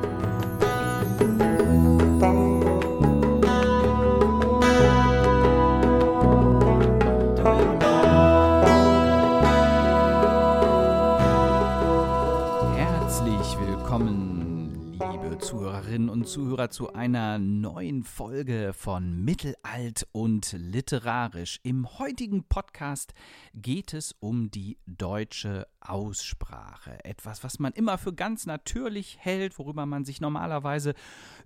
Herzlich Zuhörer, zu einer neuen Folge von Mittelalt und Literarisch. Im heutigen Podcast geht es um die deutsche Aussprache. Etwas, was man immer für ganz natürlich hält, worüber man sich normalerweise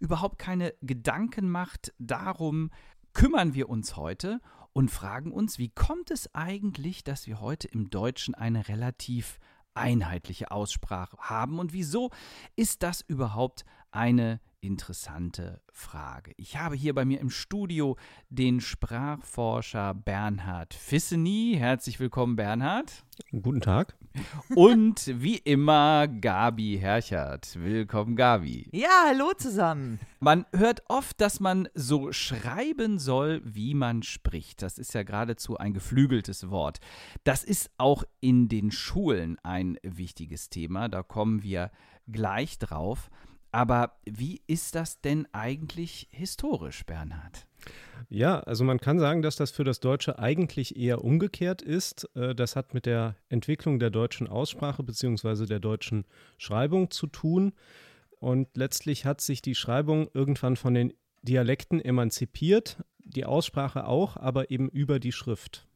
überhaupt keine Gedanken macht. Darum kümmern wir uns heute und fragen uns, wie kommt es eigentlich, dass wir heute im Deutschen eine relativ einheitliche Aussprache haben und wieso ist das überhaupt eine interessante Frage. Ich habe hier bei mir im Studio den Sprachforscher Bernhard Fisseny. Herzlich willkommen, Bernhard. Guten Tag. Und wie immer Gabi Herchert. Willkommen, Gabi. Ja, hallo zusammen. Man hört oft, dass man so schreiben soll, wie man spricht. Das ist ja geradezu ein geflügeltes Wort. Das ist auch in den Schulen ein wichtiges Thema. Da kommen wir gleich drauf. Aber wie ist das denn eigentlich historisch, Bernhard? Ja, also man kann sagen, dass das für das Deutsche eigentlich eher umgekehrt ist. Äh, das hat mit der Entwicklung der deutschen Aussprache bzw. der deutschen Schreibung zu tun. Und letztlich hat sich die Schreibung irgendwann von den Dialekten emanzipiert, die Aussprache auch, aber eben über die Schrift.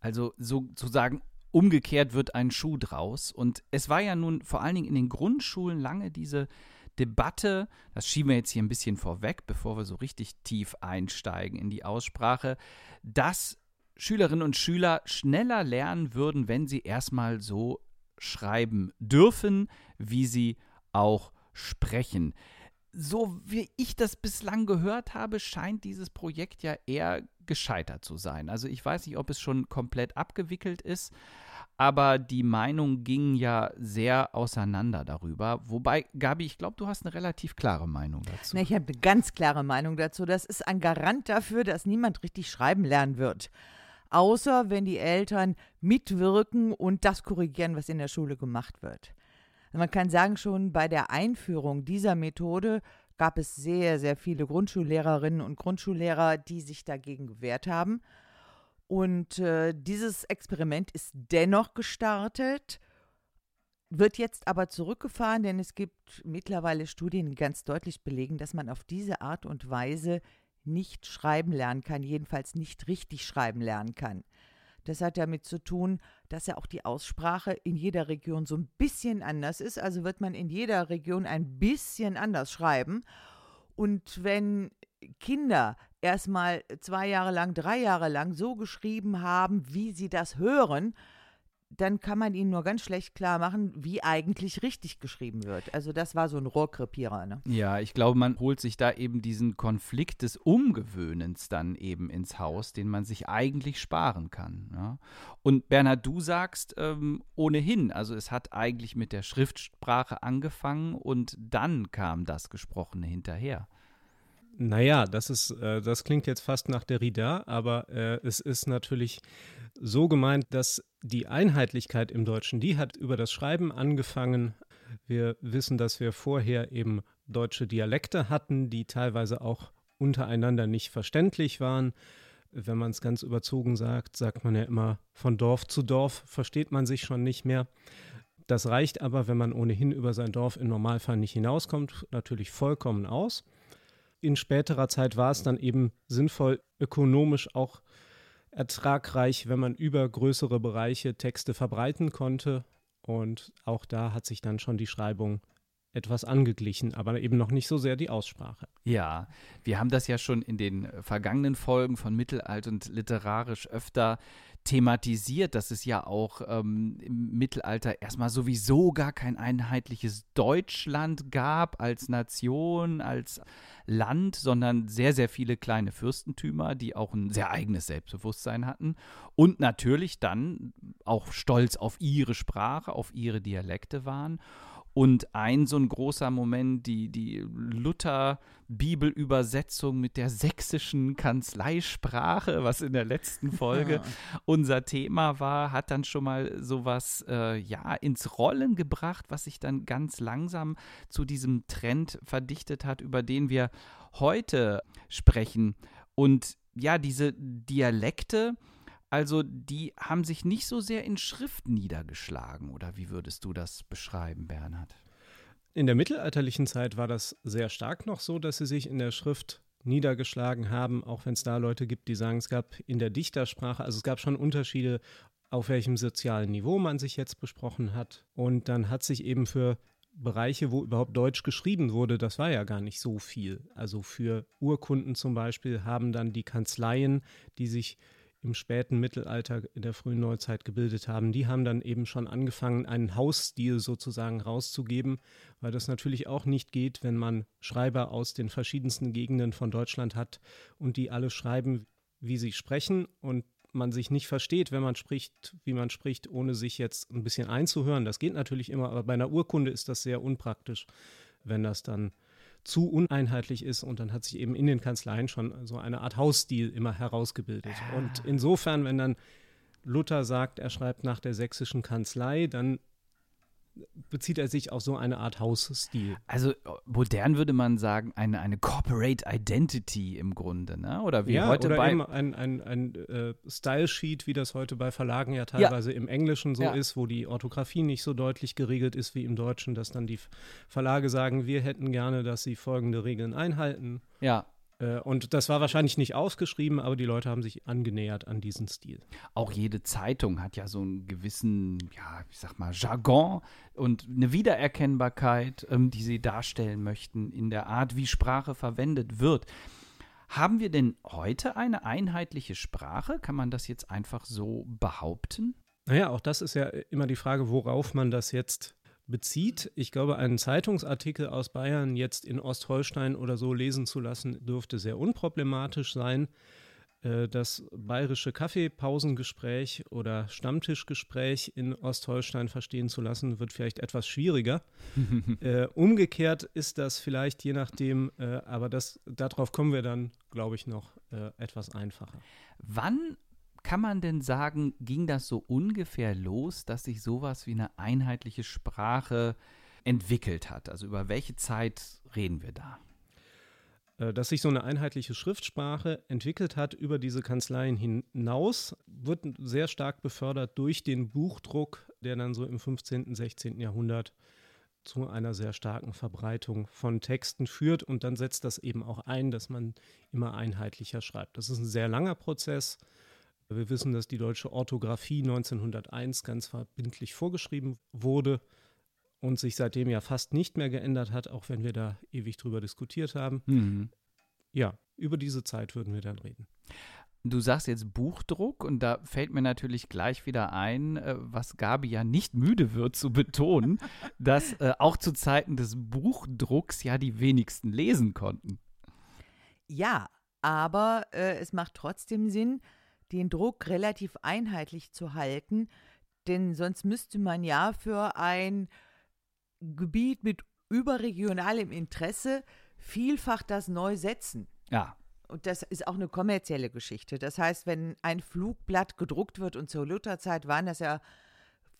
Also sozusagen umgekehrt wird ein Schuh draus. Und es war ja nun vor allen Dingen in den Grundschulen lange diese Debatte, das schieben wir jetzt hier ein bisschen vorweg, bevor wir so richtig tief einsteigen in die Aussprache, dass Schülerinnen und Schüler schneller lernen würden, wenn sie erstmal so schreiben dürfen, wie sie auch sprechen. So wie ich das bislang gehört habe, scheint dieses Projekt ja eher gescheitert zu sein. Also ich weiß nicht, ob es schon komplett abgewickelt ist, aber die Meinungen gingen ja sehr auseinander darüber. Wobei, Gabi, ich glaube, du hast eine relativ klare Meinung dazu. Na, ich habe eine ganz klare Meinung dazu. Das ist ein Garant dafür, dass niemand richtig schreiben lernen wird. Außer wenn die Eltern mitwirken und das korrigieren, was in der Schule gemacht wird. Man kann sagen, schon bei der Einführung dieser Methode gab es sehr, sehr viele Grundschullehrerinnen und Grundschullehrer, die sich dagegen gewehrt haben. Und äh, dieses Experiment ist dennoch gestartet, wird jetzt aber zurückgefahren, denn es gibt mittlerweile Studien, die ganz deutlich belegen, dass man auf diese Art und Weise nicht schreiben lernen kann, jedenfalls nicht richtig schreiben lernen kann. Das hat damit zu tun, dass ja auch die Aussprache in jeder Region so ein bisschen anders ist. Also wird man in jeder Region ein bisschen anders schreiben. Und wenn Kinder erstmal zwei Jahre lang, drei Jahre lang so geschrieben haben, wie sie das hören, dann kann man ihnen nur ganz schlecht klar machen, wie eigentlich richtig geschrieben wird. Also das war so ein Rohrkrepierer. Ne? Ja, ich glaube, man holt sich da eben diesen Konflikt des Umgewöhnens dann eben ins Haus, den man sich eigentlich sparen kann. Ja? Und Bernhard, du sagst ähm, ohnehin, also es hat eigentlich mit der Schriftsprache angefangen und dann kam das Gesprochene hinterher. Naja, das ist, äh, das klingt jetzt fast nach Derrida, aber äh, es ist natürlich so gemeint, dass die Einheitlichkeit im Deutschen, die hat über das Schreiben angefangen. Wir wissen, dass wir vorher eben deutsche Dialekte hatten, die teilweise auch untereinander nicht verständlich waren. Wenn man es ganz überzogen sagt, sagt man ja immer, von Dorf zu Dorf versteht man sich schon nicht mehr. Das reicht aber, wenn man ohnehin über sein Dorf im Normalfall nicht hinauskommt, natürlich vollkommen aus in späterer Zeit war es dann eben sinnvoll, ökonomisch auch ertragreich, wenn man über größere Bereiche Texte verbreiten konnte. Und auch da hat sich dann schon die Schreibung etwas angeglichen, aber eben noch nicht so sehr die Aussprache. Ja, wir haben das ja schon in den vergangenen Folgen von Mittelalt und literarisch öfter thematisiert, dass es ja auch ähm, im Mittelalter erstmal sowieso gar kein einheitliches Deutschland gab als Nation, als Land, sondern sehr, sehr viele kleine Fürstentümer, die auch ein sehr eigenes Selbstbewusstsein hatten und natürlich dann auch stolz auf ihre Sprache, auf ihre Dialekte waren. Und ein so ein großer Moment, die, die Luther-Bibelübersetzung mit der sächsischen Kanzleisprache, was in der letzten Folge ja. unser Thema war, hat dann schon mal sowas äh, ja, ins Rollen gebracht, was sich dann ganz langsam zu diesem Trend verdichtet hat, über den wir heute sprechen. Und ja, diese Dialekte, also die haben sich nicht so sehr in Schrift niedergeschlagen. Oder wie würdest du das beschreiben, Bernhard? In der mittelalterlichen Zeit war das sehr stark noch so, dass sie sich in der Schrift niedergeschlagen haben, auch wenn es da Leute gibt, die sagen, es gab in der Dichtersprache, also es gab schon Unterschiede, auf welchem sozialen Niveau man sich jetzt besprochen hat. Und dann hat sich eben für Bereiche, wo überhaupt Deutsch geschrieben wurde, das war ja gar nicht so viel. Also für Urkunden zum Beispiel haben dann die Kanzleien, die sich im späten Mittelalter, in der frühen Neuzeit gebildet haben, die haben dann eben schon angefangen, einen Hausstil sozusagen rauszugeben, weil das natürlich auch nicht geht, wenn man Schreiber aus den verschiedensten Gegenden von Deutschland hat und die alle schreiben, wie sie sprechen und man sich nicht versteht, wenn man spricht, wie man spricht, ohne sich jetzt ein bisschen einzuhören. Das geht natürlich immer, aber bei einer Urkunde ist das sehr unpraktisch, wenn das dann zu uneinheitlich ist und dann hat sich eben in den Kanzleien schon so eine Art Hausstil immer herausgebildet. Und insofern, wenn dann Luther sagt, er schreibt nach der sächsischen Kanzlei, dann bezieht er sich auf so eine Art Hausstil. Also modern würde man sagen, eine, eine Corporate Identity im Grunde, ne? Oder wie ja, heute oder bei eben ein, ein, ein äh, Style-Sheet, wie das heute bei Verlagen ja teilweise ja. im Englischen so ja. ist, wo die Orthographie nicht so deutlich geregelt ist wie im Deutschen, dass dann die Verlage sagen, wir hätten gerne, dass sie folgende Regeln einhalten. Ja. Äh, und das war wahrscheinlich nicht ausgeschrieben, aber die Leute haben sich angenähert an diesen Stil. Auch jede Zeitung hat ja so einen gewissen, ja, ich sag mal, Jargon und eine Wiedererkennbarkeit, ähm, die sie darstellen möchten in der Art, wie Sprache verwendet wird. Haben wir denn heute eine einheitliche Sprache? Kann man das jetzt einfach so behaupten? Naja, auch das ist ja immer die Frage, worauf man das jetzt bezieht. Ich glaube, einen Zeitungsartikel aus Bayern jetzt in Ostholstein oder so lesen zu lassen, dürfte sehr unproblematisch sein. Äh, das bayerische Kaffeepausengespräch oder Stammtischgespräch in Ostholstein verstehen zu lassen, wird vielleicht etwas schwieriger. äh, umgekehrt ist das vielleicht je nachdem, äh, aber das, darauf kommen wir dann, glaube ich, noch etwas einfacher. Wann kann man denn sagen, ging das so ungefähr los, dass sich sowas wie eine einheitliche Sprache entwickelt hat? Also über welche Zeit reden wir da? Äh, dass sich so eine einheitliche Schriftsprache entwickelt hat über diese Kanzleien hinaus, wird sehr stark befördert durch den Buchdruck, der dann so im 15., 16. Jahrhundert zu einer sehr starken Verbreitung von Texten führt. Und dann setzt das eben auch ein, dass man immer einheitlicher schreibt. Das ist ein sehr langer Prozess. Wir wissen, dass die deutsche Orthographie 1901 ganz verbindlich vorgeschrieben wurde und sich seitdem ja fast nicht mehr geändert hat, auch wenn wir da ewig drüber diskutiert haben. Mhm. Ja, über diese Zeit würden wir dann reden. Du sagst jetzt Buchdruck und da fällt mir natürlich gleich wieder ein, äh, was Gabi ja nicht müde wird zu betonen, dass äh, auch zu Zeiten des Buchdrucks ja die wenigsten lesen konnten. Ja, aber äh, es macht trotzdem Sinn, den Druck relativ einheitlich zu halten, denn sonst müsste man ja für ein Gebiet mit überregionalem Interesse vielfach das neu setzen. Ja. Und das ist auch eine kommerzielle Geschichte. Das heißt, wenn ein Flugblatt gedruckt wird, und zur Lutherzeit waren das ja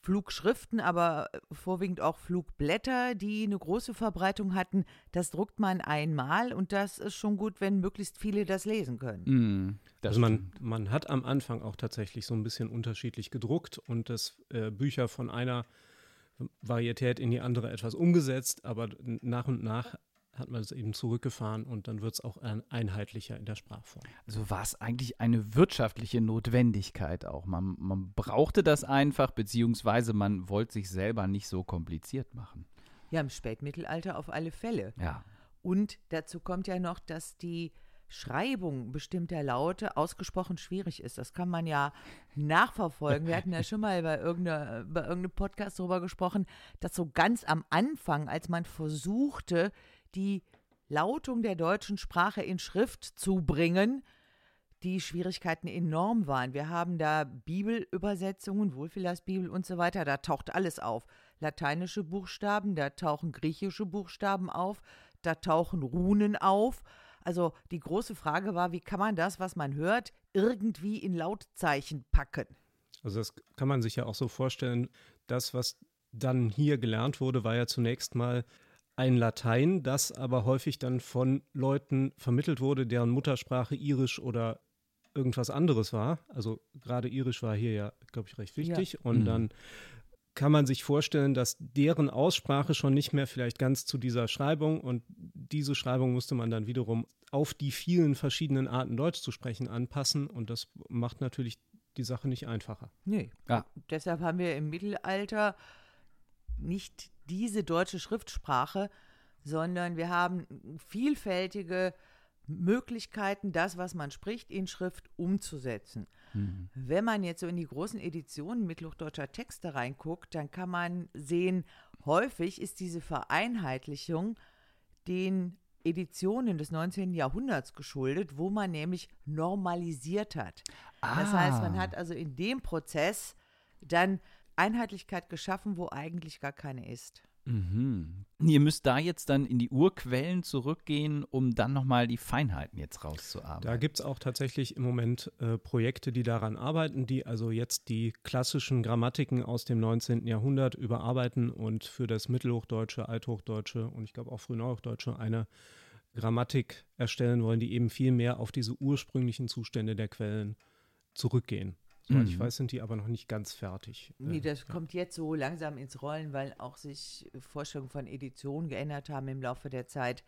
Flugschriften, aber vorwiegend auch Flugblätter, die eine große Verbreitung hatten. Das druckt man einmal und das ist schon gut, wenn möglichst viele das lesen können. Mm, das also man, man hat am Anfang auch tatsächlich so ein bisschen unterschiedlich gedruckt und das äh, Bücher von einer Varietät in die andere etwas umgesetzt, aber nach und nach hat man es eben zurückgefahren und dann wird es auch einheitlicher in der Sprachform. Also war es eigentlich eine wirtschaftliche Notwendigkeit auch. Man, man brauchte das einfach, beziehungsweise man wollte sich selber nicht so kompliziert machen. Ja, im Spätmittelalter auf alle Fälle. Ja. Und dazu kommt ja noch, dass die Schreibung bestimmter Laute ausgesprochen schwierig ist. Das kann man ja nachverfolgen. Wir hatten ja schon mal bei, irgendeiner, bei irgendeinem Podcast darüber gesprochen, dass so ganz am Anfang, als man versuchte, die Lautung der deutschen Sprache in Schrift zu bringen, die Schwierigkeiten enorm waren. Wir haben da Bibelübersetzungen, Wohlfühlersbibel und so weiter, da taucht alles auf. lateinische Buchstaben, da tauchen griechische Buchstaben auf, da tauchen Runen auf. Also die große Frage war, wie kann man das, was man hört, irgendwie in Lautzeichen packen? Also das kann man sich ja auch so vorstellen, das, was dann hier gelernt wurde, war ja zunächst mal ein Latein, das aber häufig dann von Leuten vermittelt wurde, deren Muttersprache irisch oder irgendwas anderes war. Also gerade irisch war hier ja, glaube ich, recht wichtig. Ja. Und mhm. dann kann man sich vorstellen, dass deren Aussprache schon nicht mehr vielleicht ganz zu dieser Schreibung und diese Schreibung musste man dann wiederum auf die vielen verschiedenen Arten Deutsch zu sprechen anpassen und das macht natürlich die Sache nicht einfacher. Nee. Ja. Deshalb haben wir im Mittelalter nicht diese deutsche Schriftsprache, sondern wir haben vielfältige Möglichkeiten, das, was man spricht, in Schrift umzusetzen. Mhm. Wenn man jetzt so in die großen Editionen mittelhochdeutscher Texte reinguckt, dann kann man sehen, häufig ist diese Vereinheitlichung den Editionen des 19. Jahrhunderts geschuldet, wo man nämlich normalisiert hat. Ah. Das heißt, man hat also in dem Prozess dann Einheitlichkeit geschaffen, wo eigentlich gar keine ist. Mhm. Ihr müsst da jetzt dann in die Urquellen zurückgehen, um dann nochmal die Feinheiten jetzt rauszuarbeiten. Da gibt es auch tatsächlich im Moment äh, Projekte, die daran arbeiten, die also jetzt die klassischen Grammatiken aus dem 19. Jahrhundert überarbeiten und für das Mittelhochdeutsche, Althochdeutsche und ich glaube auch Frühneuhochdeutsche eine Grammatik erstellen wollen, die eben viel mehr auf diese ursprünglichen Zustände der Quellen zurückgehen. Soweit mhm. ich weiß, sind die aber noch nicht ganz fertig. Nee, äh, das ja. kommt jetzt so langsam ins Rollen, weil auch sich Vorstellungen von Editionen geändert haben im Laufe der Zeit.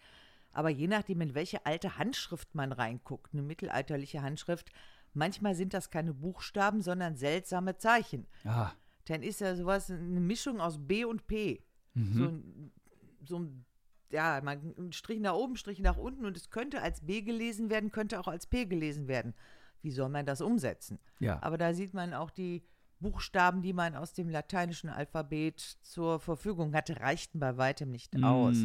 Aber je nachdem, in welche alte Handschrift man reinguckt, eine mittelalterliche Handschrift, manchmal sind das keine Buchstaben, sondern seltsame Zeichen. Ah. Dann ist ja sowas eine Mischung aus B und P. Mhm. So, ein, so ein ja, man, ein Strich nach oben, Strich nach unten und es könnte als B gelesen werden, könnte auch als P gelesen werden wie soll man das umsetzen? Ja. Aber da sieht man auch die Buchstaben, die man aus dem lateinischen Alphabet zur Verfügung hatte, reichten bei weitem nicht mm. aus.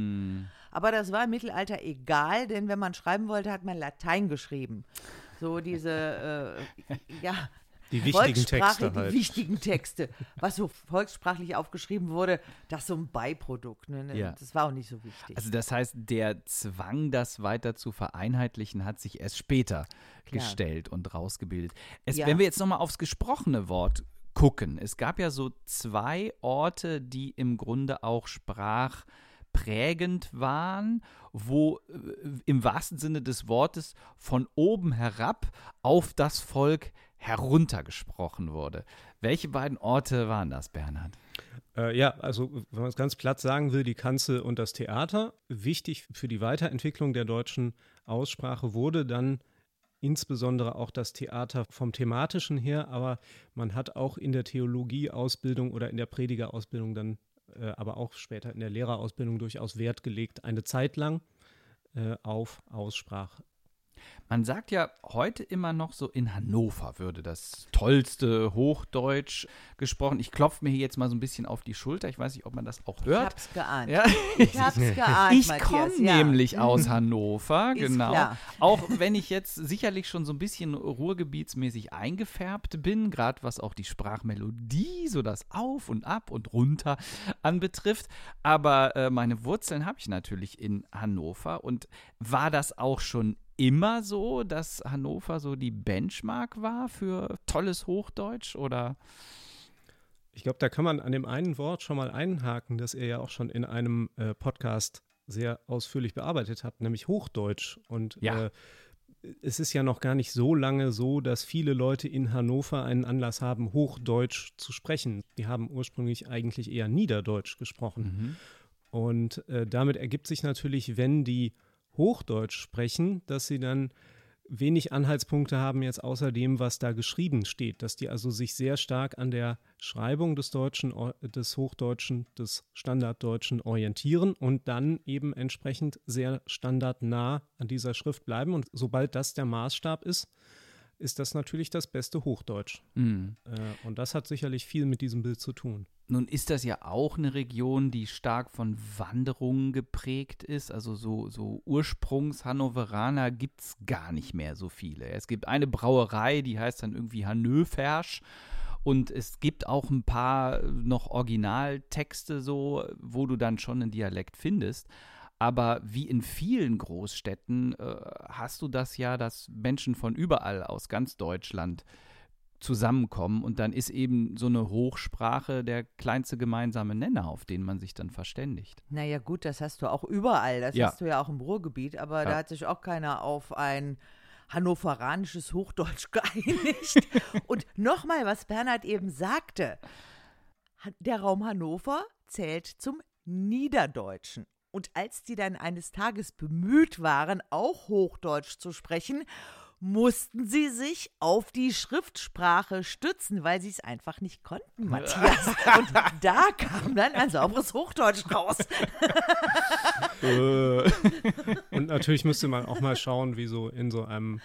Aber das war im Mittelalter egal, denn wenn man schreiben wollte, hat man Latein geschrieben. So diese, äh, ja, die wichtigen Texte halt. Die wichtigen Texte. Was so volkssprachlich aufgeschrieben wurde, das ist so ein Beiprodukt. Ne? ne? Ja. Das war auch nicht so wichtig. Also das heißt, der Zwang, das weiter zu vereinheitlichen, hat sich erst später Klar. gestellt und rausgebildet. Es, ja. Wenn wir jetzt nochmal aufs gesprochene Wort gucken. Es gab ja so zwei Orte, die im Grunde auch sprachprägend waren, wo äh, im wahrsten Sinne des Wortes von oben herab auf das Volk heruntergesprochen wurde. Welche beiden Orte waren das, Bernhard? Äh, ja, also wenn man es ganz platt sagen will, die Kanzel und das Theater. Wichtig für die Weiterentwicklung der deutschen Aussprache wurde dann insbesondere auch das Theater vom thematischen her, aber man hat auch in der Theologieausbildung oder in der Predigerausbildung dann, äh, aber auch später in der Lehrerausbildung durchaus Wert gelegt, eine Zeit lang äh, auf Aussprache. Man sagt ja heute immer noch so, in Hannover würde das tollste Hochdeutsch gesprochen. Ich klopfe mir hier jetzt mal so ein bisschen auf die Schulter. Ich weiß nicht, ob man das auch hört. Ich hab's geahnt. Ja? Ich hab's geahnt, Ich komme ja. nämlich aus Hannover, Ist genau. Klar. Auch wenn ich jetzt sicherlich schon so ein bisschen ruhrgebietsmäßig eingefärbt bin, gerade was auch die Sprachmelodie, so das Auf und Ab und Runter anbetrifft. Aber äh, meine Wurzeln habe ich natürlich in Hannover und war das auch schon immer so, dass Hannover so die Benchmark war für tolles Hochdeutsch oder? Ich glaube, da kann man an dem einen Wort schon mal einhaken, das er ja auch schon in einem äh, Podcast sehr ausführlich bearbeitet hat, nämlich Hochdeutsch. Und ja. äh, es ist ja noch gar nicht so lange so, dass viele Leute in Hannover einen Anlass haben, Hochdeutsch zu sprechen. Die haben ursprünglich eigentlich eher Niederdeutsch gesprochen. Mhm. Und äh, damit ergibt sich natürlich, wenn die Hochdeutsch sprechen, dass sie dann wenig Anhaltspunkte haben jetzt außer dem, was da geschrieben steht, dass die also sich sehr stark an der Schreibung des Deutschen, des Hochdeutschen, des Standarddeutschen orientieren und dann eben entsprechend sehr standardnah an dieser Schrift bleiben. Und sobald das der Maßstab ist, ist das natürlich das beste Hochdeutsch. Mhm. Äh, und das hat sicherlich viel mit diesem Bild zu tun. Nun ist das ja auch eine Region, die stark von Wanderungen geprägt ist. Also so, so Ursprungs-Hannoveraner gibt es gar nicht mehr so viele. Es gibt eine Brauerei, die heißt dann irgendwie Hannöversch. Und es gibt auch ein paar noch Originaltexte so, wo du dann schon einen Dialekt findest. Aber wie in vielen Großstädten äh, hast du das ja, dass Menschen von überall aus ganz Deutschland zusammenkommen und dann ist eben so eine Hochsprache der kleinste gemeinsame Nenner, auf den man sich dann verständigt. Naja, gut, das hast du auch überall. Das Ja. hast du ja auch im Ruhrgebiet, aber Ja. da hat sich auch keiner auf ein hannoveranisches Hochdeutsch geeinigt. Und nochmal, was Bernhard eben sagte: Der Raum Hannover zählt zum Niederdeutschen. Und als die dann eines Tages bemüht waren, auch Hochdeutsch zu sprechen, mussten sie sich auf die Schriftsprache stützen, weil sie es einfach nicht konnten, Matthias. Und da kam dann ein sauberes Hochdeutsch raus. Und natürlich müsste man auch mal schauen, wie so in so einem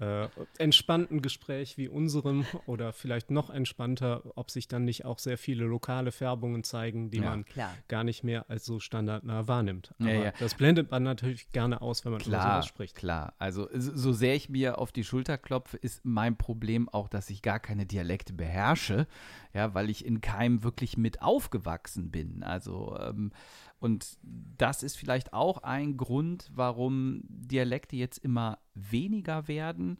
äh, entspannten Gespräch wie unserem oder vielleicht noch entspannter, ob sich dann nicht auch sehr viele lokale Färbungen zeigen, die Ja, man klar. gar nicht mehr als so standardnah wahrnimmt. Ja, Aber ja. das blendet man natürlich gerne aus, wenn man über Klar, sowas spricht. klar. Also so so sehr ich mir auf die Schulter klopfe, ist mein Problem auch, dass ich gar keine Dialekte beherrsche, ja, weil ich in keinem wirklich mit aufgewachsen bin. Also ähm, und das ist vielleicht auch ein Grund, warum Dialekte jetzt immer weniger werden.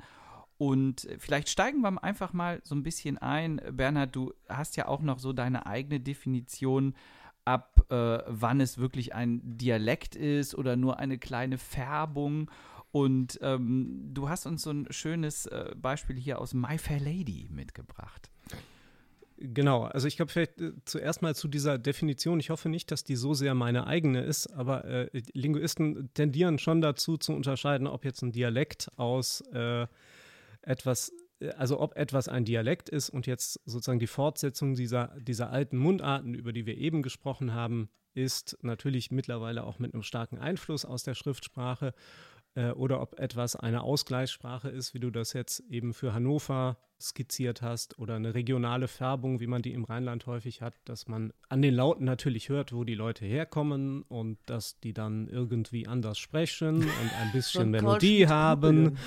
Und vielleicht steigen wir einfach mal so ein bisschen ein. Bernhard, du hast ja auch noch so deine eigene Definition ab, äh, wann es wirklich ein Dialekt ist oder nur eine kleine Färbung. Und ähm, du hast uns so ein schönes äh, Beispiel hier aus My Fair Lady mitgebracht. Genau, also ich glaube vielleicht äh, zuerst mal zu dieser Definition. Ich hoffe nicht, dass die so sehr meine eigene ist, aber äh, Linguisten tendieren schon dazu zu unterscheiden, ob jetzt ein Dialekt aus äh, etwas, äh, also ob etwas ein Dialekt ist und jetzt sozusagen die Fortsetzung dieser, dieser alten Mundarten, über die wir eben gesprochen haben, ist natürlich mittlerweile auch mit einem starken Einfluss aus der Schriftsprache äh, oder ob etwas eine Ausgleichssprache ist, wie du das jetzt eben für Hannover skizziert hast, oder eine regionale Färbung, wie man die im Rheinland häufig hat, dass man an den Lauten natürlich hört, wo die Leute herkommen und dass die dann irgendwie anders sprechen und ein bisschen Melodie haben.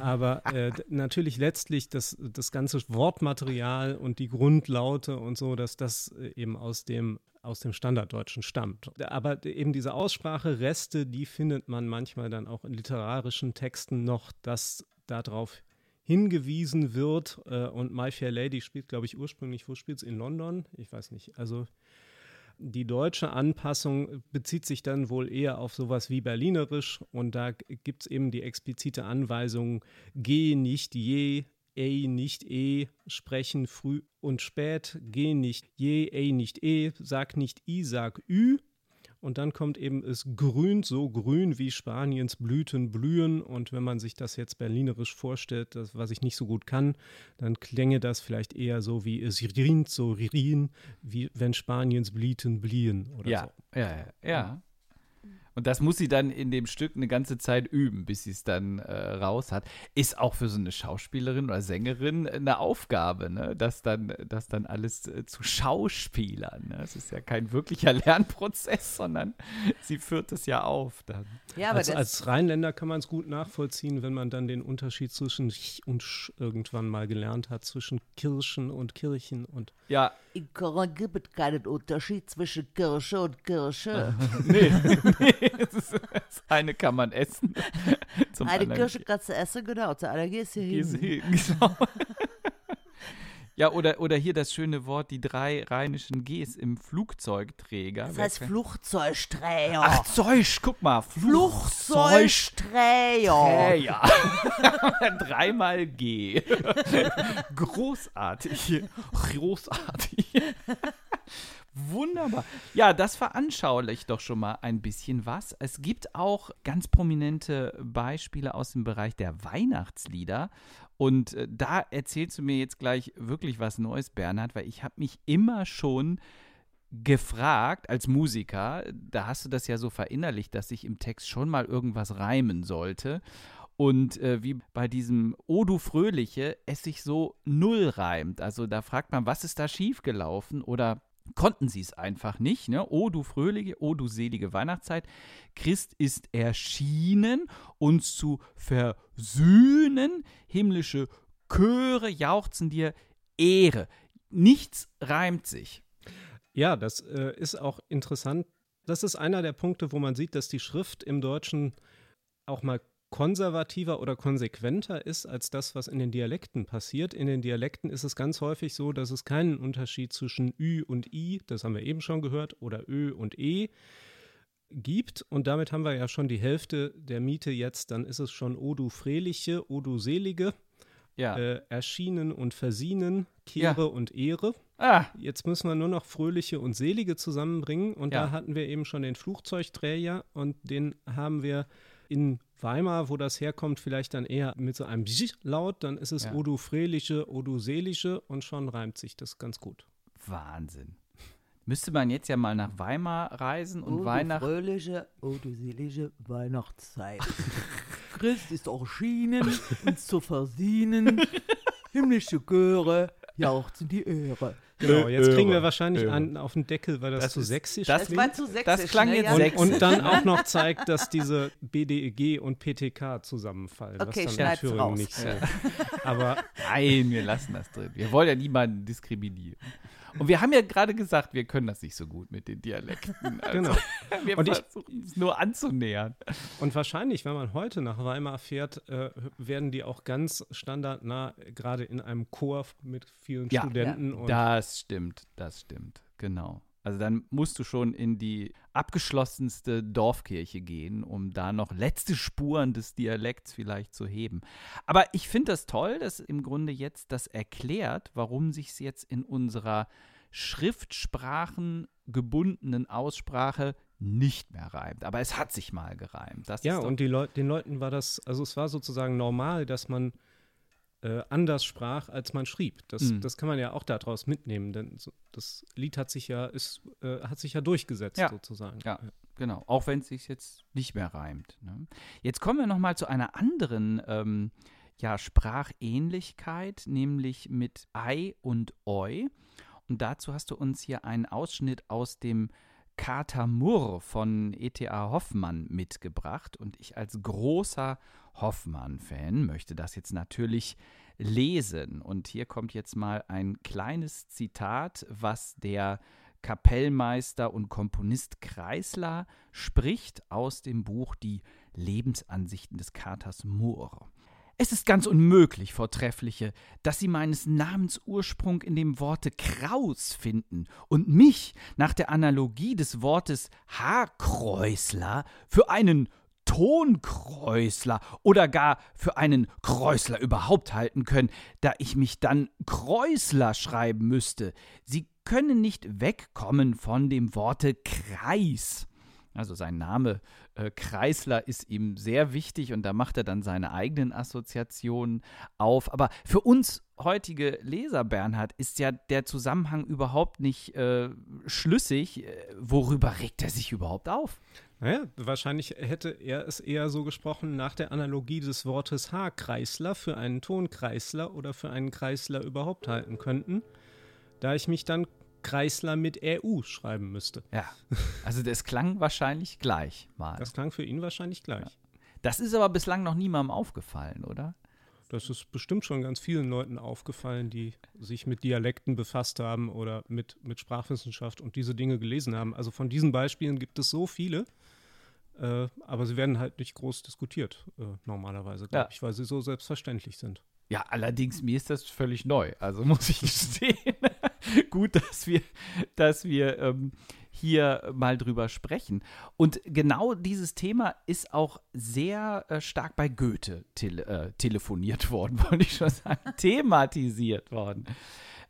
Aber äh, natürlich letztlich das, das ganze Wortmaterial und die Grundlaute und so, dass das äh, eben aus dem aus dem Standarddeutschen stammt. Aber eben diese Aussprachereste, die findet man manchmal dann auch in literarischen Texten noch, dass darauf hingewiesen wird. Äh, und My Fair Lady spielt, glaube ich, ursprünglich, wo spielt es? In London? Ich weiß nicht. Also die deutsche Anpassung bezieht sich dann wohl eher auf sowas wie Berlinerisch und da gibt es eben die explizite Anweisung, geh nicht je, ey nicht e, sprechen früh und spät, geh nicht je, ey nicht e, sag nicht i, sag ü. Und dann kommt eben, es grünt so grün wie Spaniens Blüten blühen. Und wenn man sich das jetzt berlinerisch vorstellt, das, was ich nicht so gut kann, dann klänge das vielleicht eher so wie es rient so rien, wie wenn Spaniens Blüten bliehen oder Ja, so. ja, ja, ja. Und das muss sie dann in dem Stück eine ganze Zeit üben, bis sie es dann äh, raus hat. Ist auch für so eine Schauspielerin oder Sängerin eine Aufgabe, ne? das, dann, das dann alles äh, zu Schauspielern. Ne? Es ist ja kein wirklicher Lernprozess, sondern sie führt es ja auf dann. Ja, aber als, das, als Rheinländer kann man es gut nachvollziehen, wenn man dann den Unterschied zwischen Ch und Sch irgendwann mal gelernt hat, zwischen Kirschen und Kirchen und Ja, in Koran gibt es keinen Unterschied zwischen Kirsche und Kirsche. nee, nee das, das eine kann man essen. Eine anderen Kirsche kannst du essen, genau. Zu einer gehst du hin. Genau. Ja, oder, oder hier das schöne Wort, die drei rheinischen Gs im Flugzeugträger. Das heißt Flugzeugträger. Ach, Zeug, guck mal. Flugzeugträger. Ja. Dreimal G. Großartig. Großartig. Wunderbar. Ja, das veranschaulicht doch schon mal ein bisschen was. Es gibt auch ganz prominente Beispiele aus dem Bereich der Weihnachtslieder. Und äh, da erzählst du mir jetzt gleich wirklich was Neues, Bernhard, weil ich habe mich immer schon gefragt als Musiker, da hast du das ja so verinnerlicht, dass sich im Text schon mal irgendwas reimen sollte. Und äh, wie bei diesem O du Fröhliche es sich so null reimt. Also da fragt man, was ist da schiefgelaufen oder konnten sie es einfach nicht. Ne? O du Fröhliche, O du selige Weihnachtszeit. Christ ist erschienen, uns zu versöhnen. Himmlische Chöre jauchzen dir Ehre. nichts reimt sich. Ja, das äh, ist auch interessant. Das ist einer der Punkte, wo man sieht, dass die Schrift im Deutschen auch mal konservativer oder konsequenter ist als das, was in den Dialekten passiert. In den Dialekten ist es ganz häufig so, dass es keinen Unterschied zwischen Ü und I, das haben wir eben schon gehört, oder Ö und E gibt. Und damit haben wir ja schon die Hälfte der Miete jetzt. Dann ist es schon O du Freliche, O du Selige, Ja. äh, Erschienen und Versienen, Kehre Ja. und Ehre. ah, Jetzt müssen wir nur noch Fröhliche und Selige zusammenbringen. Und Ja. da hatten wir eben schon den Flugzeugträger und den haben wir in Weimar, wo das herkommt, vielleicht dann eher mit so einem Laut. Dann ist es Ja. O du Freliche, O du Selige und schon reimt sich das ganz gut. Wahnsinn. Müsste man jetzt ja mal nach Weimar reisen und Weihnachten. fröhliche, oh, du selige Weihnachtszeit. Christ ist erschienen, uns zu versiehen. Himmlische Chöre jauchzen die Ehre. Genau, jetzt kriegen wir wahrscheinlich irre. einen auf den Deckel, weil das, Das zu ist- sächsisch das klingt. war zu sächsisch. klang ne? jetzt ja, und, und dann auch noch zeigt, dass diese BDEG und PTK zusammenfallen. Okay, was dann in raus. nicht so. Aber Nein, wir lassen das drin. Wir wollen ja niemanden diskriminieren. Und wir haben ja gerade gesagt, wir können das nicht so gut mit den Dialekten. Also, Genau. Wir Und ich- versuchen es nur anzunähern. Und wahrscheinlich, wenn man heute nach Weimar fährt, äh, werden die auch ganz standardnah, gerade in einem Chor mit vielen Ja, Studenten. Und Das stimmt, das stimmt, genau. Also dann musst du schon in die abgeschlossenste Dorfkirche gehen, um da noch letzte Spuren des Dialekts vielleicht zu heben. Aber ich finde das toll, dass im Grunde jetzt das erklärt, warum sich es jetzt in unserer Schriftsprachen gebundenen Aussprache nicht mehr reimt. Aber es hat sich mal gereimt. Das ja, und Leu den Leuten war das, also es war sozusagen normal, dass man äh, anders sprach, als man schrieb. Das, Mhm. das kann man ja auch daraus mitnehmen, denn so, das Lied hat sich ja, ist, äh, hat sich ja durchgesetzt Ja. sozusagen. Ja. Genau, auch wenn es sich jetzt nicht mehr reimt. Ne? Jetzt kommen wir noch mal zu einer anderen ähm, ja, Sprachähnlichkeit, nämlich mit Ei und Oi. Und dazu hast du uns hier einen Ausschnitt aus dem Kater Murr von E.T.A. Hoffmann mitgebracht. Und ich als großer Hoffmann-Fan möchte das jetzt natürlich lesen. Und hier kommt jetzt mal ein kleines Zitat, was der Kapellmeister und Komponist Kreisler spricht aus dem Buch Die Lebensansichten des Katers Moor. Es ist ganz unmöglich, Vortreffliche, dass Sie meines Namens Ursprung in dem Worte Kraus finden und mich nach der Analogie des Wortes Haarkräusler für einen Tonkräusler oder gar für einen Kräusler überhaupt halten können, da ich mich dann Kräusler schreiben müsste. Sie können nicht wegkommen von dem Worte Kreis. Also sein Name äh, Kreisler ist ihm sehr wichtig und da macht er dann seine eigenen Assoziationen auf. Aber für uns heutige Leser, Bernhard, ist ja der Zusammenhang überhaupt nicht äh, schlüssig. Äh, Worüber regt er sich überhaupt auf? Naja, wahrscheinlich hätte er es eher so gesprochen nach der Analogie des Wortes Haarkreisler für einen Tonkreisler oder für einen Kreisler überhaupt halten könnten, da ich mich dann Kreisler mit RU schreiben müsste. Ja, also das klang wahrscheinlich gleich mal. Das klang für ihn wahrscheinlich gleich. Das ist aber bislang noch niemandem aufgefallen, oder? Das ist bestimmt schon ganz vielen Leuten aufgefallen, die sich mit Dialekten befasst haben oder mit, mit Sprachwissenschaft und diese Dinge gelesen haben. Also von diesen Beispielen gibt es so viele, äh, aber sie werden halt nicht groß diskutiert, äh, normalerweise, glaube Ja. ich, weil sie so selbstverständlich sind. Ja, allerdings, mir ist das völlig neu. Also muss ich gestehen. Gut, dass wir, dass wir ähm, hier mal drüber sprechen. Und genau dieses Thema ist auch sehr äh, stark bei Goethe tele äh, telefoniert worden, wollte ich schon sagen, thematisiert worden.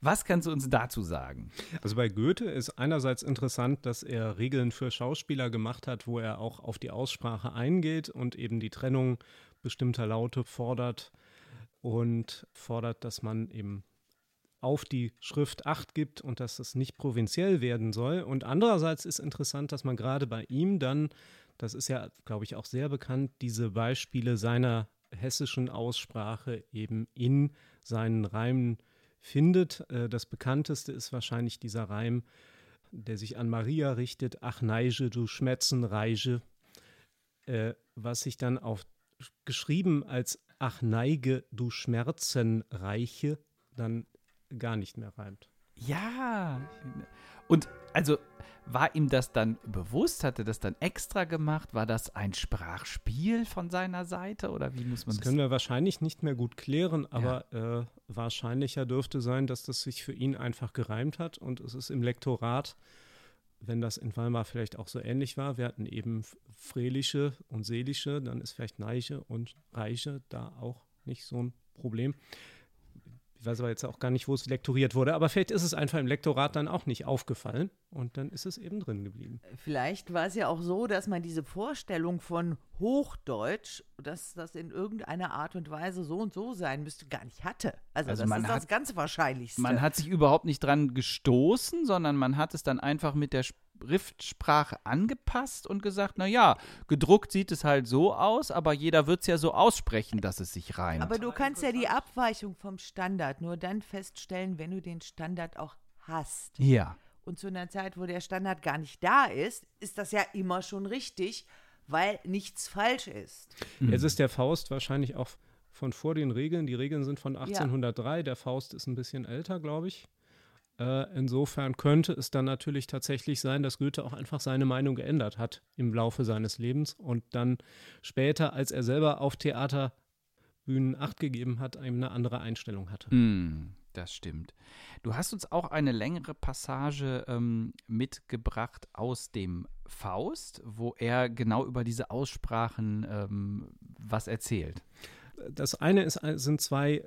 Was kannst du uns dazu sagen? Also bei Goethe ist einerseits interessant, dass er Regeln für Schauspieler gemacht hat, wo er auch auf die Aussprache eingeht und eben die Trennung bestimmter Laute fordert und fordert, dass man eben auf die Schrift Acht gibt und dass es nicht provinziell werden soll. Und andererseits ist interessant, dass man gerade bei ihm dann, das ist ja, glaube ich, auch sehr bekannt, diese Beispiele seiner hessischen Aussprache eben in seinen Reimen findet. Äh, Das bekannteste ist wahrscheinlich dieser Reim, der sich an Maria richtet, ach Neige, du Schmetzenreiche, äh, was sich dann auf geschrieben als ach Neige, du Schmerzenreiche, dann gar nicht mehr reimt. Ja. Und also war ihm das dann bewusst? Hat er das dann extra gemacht? War das ein Sprachspiel von seiner Seite oder wie muss man das? Das können wir wahrscheinlich nicht mehr gut klären, aber ja. äh, wahrscheinlicher dürfte sein, dass das sich für ihn einfach gereimt hat und es ist im Lektorat, wenn das in Weimar vielleicht auch so ähnlich war, wir hatten eben Frelische und Seelische, dann ist vielleicht Neiche und Reiche da auch nicht so ein Problem. Ich weiß aber jetzt auch gar nicht, wo es lektoriert wurde, aber vielleicht ist es einfach im Lektorat dann auch nicht aufgefallen und dann ist es eben drin geblieben. Vielleicht war es ja auch so, dass man diese Vorstellung von Hochdeutsch, dass das in irgendeiner Art und Weise so und so sein müsste, gar nicht hatte. Also, also das ist hat, das ganz Wahrscheinlichste. Man hat sich überhaupt nicht dran gestoßen, sondern man hat es dann einfach mit der Schriftsprache angepasst und gesagt, naja, gedruckt sieht es halt so aus, aber jeder wird es ja so aussprechen, dass es sich reimt. Aber du kannst ja die Abweichung vom Standard nur dann feststellen, wenn du den Standard auch hast. Ja. Und zu einer Zeit, wo der Standard gar nicht da ist, ist das ja immer schon richtig, weil nichts falsch ist. Mhm. Jetzt ist der Faust wahrscheinlich auch von vor den Regeln. Die Regeln sind von 1803, ja. der Faust ist ein bisschen älter, glaube ich. Äh, insofern könnte es dann natürlich tatsächlich sein, dass Goethe auch einfach seine Meinung geändert hat im Laufe seines Lebens und dann später, als er selber auf Theaterbühnen Acht gegeben hat, eine andere Einstellung hatte. Mm, das stimmt. Du hast uns auch eine längere Passage ähm, mitgebracht aus dem Faust, wo er genau über diese Aussprachen ähm, was erzählt das eine ist, äh, sind zwei äh,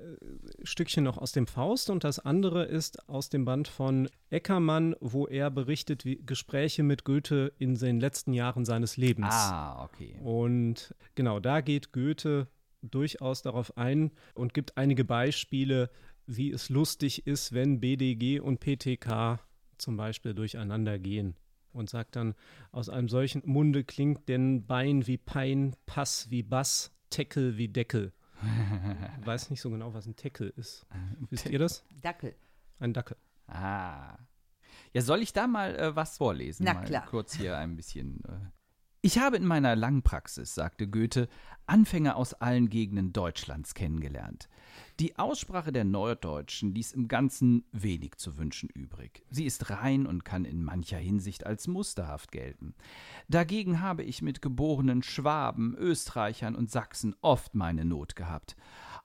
Stückchen noch aus dem Faust und das andere ist aus dem Band von Eckermann, wo er berichtet, wie Gespräche mit Goethe in den letzten Jahren seines Lebens. Ah, okay. Und genau, da geht Goethe durchaus darauf ein und gibt einige Beispiele, wie es lustig ist, wenn BDG und PTK zum Beispiel durcheinander gehen. Und sagt dann, aus einem solchen Munde klingt denn Bein wie Pein, Pass wie Bass, Teckel wie Deckel. Ich weiß nicht so genau, was ein Tackle ist. Wisst ihr das? Dackel. Ein Dackel. Ah. Ja, soll ich da mal äh, was vorlesen? Na mal klar. Kurz hier ein bisschen. Äh. Ich habe in meiner langen Praxis, sagte Goethe, Anfänger aus allen Gegenden Deutschlands kennengelernt. Die Aussprache der Norddeutschen ließ im Ganzen wenig zu wünschen übrig. Sie ist rein und kann in mancher Hinsicht als musterhaft gelten. Dagegen habe ich mit geborenen Schwaben, Österreichern und Sachsen oft meine Not gehabt.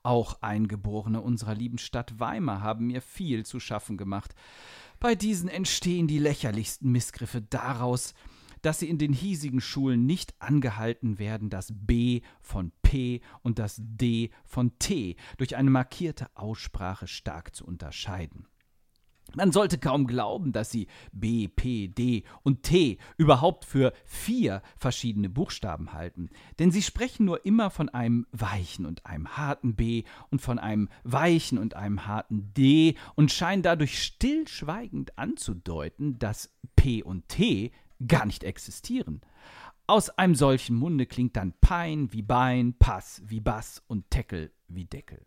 Auch Eingeborene unserer lieben Stadt Weimar haben mir viel zu schaffen gemacht. Bei diesen entstehen die lächerlichsten Missgriffe daraus, dass sie in den hiesigen Schulen nicht angehalten werden, das B von P und das D von T durch eine markierte Aussprache stark zu unterscheiden. Man sollte kaum glauben, dass sie B, P, D und T überhaupt für vier verschiedene Buchstaben halten, denn sie sprechen nur immer von einem weichen und einem harten B und von einem weichen und einem harten D und scheinen dadurch stillschweigend anzudeuten, dass P und T gar nicht existieren. Aus einem solchen Munde klingt dann Pein wie Bein, Pass wie Bass und Teckel wie Deckel.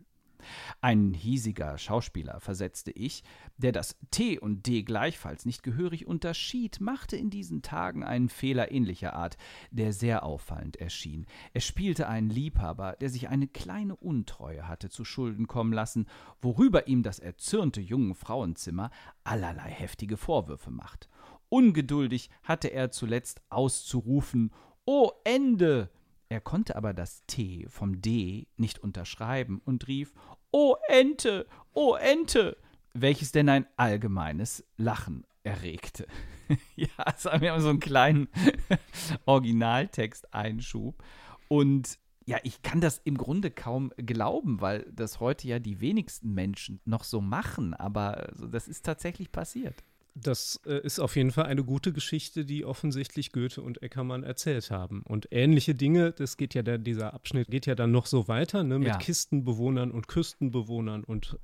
Ein hiesiger Schauspieler, versetzte ich, der das T und D gleichfalls nicht gehörig unterschied, machte in diesen Tagen einen Fehler ähnlicher Art, der sehr auffallend erschien. Er spielte einen Liebhaber, der sich eine kleine Untreue hatte zu Schulden kommen lassen, worüber ihm das erzürnte junge Frauenzimmer allerlei heftige Vorwürfe macht. Ungeduldig hatte er zuletzt auszurufen O Ende. Er konnte aber das T vom D nicht unterschreiben und rief O Ente, O Ente, welches denn ein allgemeines Lachen erregte. ja, es haben wir so einen kleinen Originaltext-Einschub. Und ja, ich kann das im Grunde kaum glauben, weil das heute ja die wenigsten Menschen noch so machen, aber also, das ist tatsächlich passiert. Das äh, ist auf jeden Fall eine gute Geschichte, die offensichtlich Goethe und Eckermann erzählt haben. Und ähnliche Dinge, das geht ja, der, dieser Abschnitt geht ja dann noch so weiter, ne, mit ja. Kistenbewohnern und Küstenbewohnern und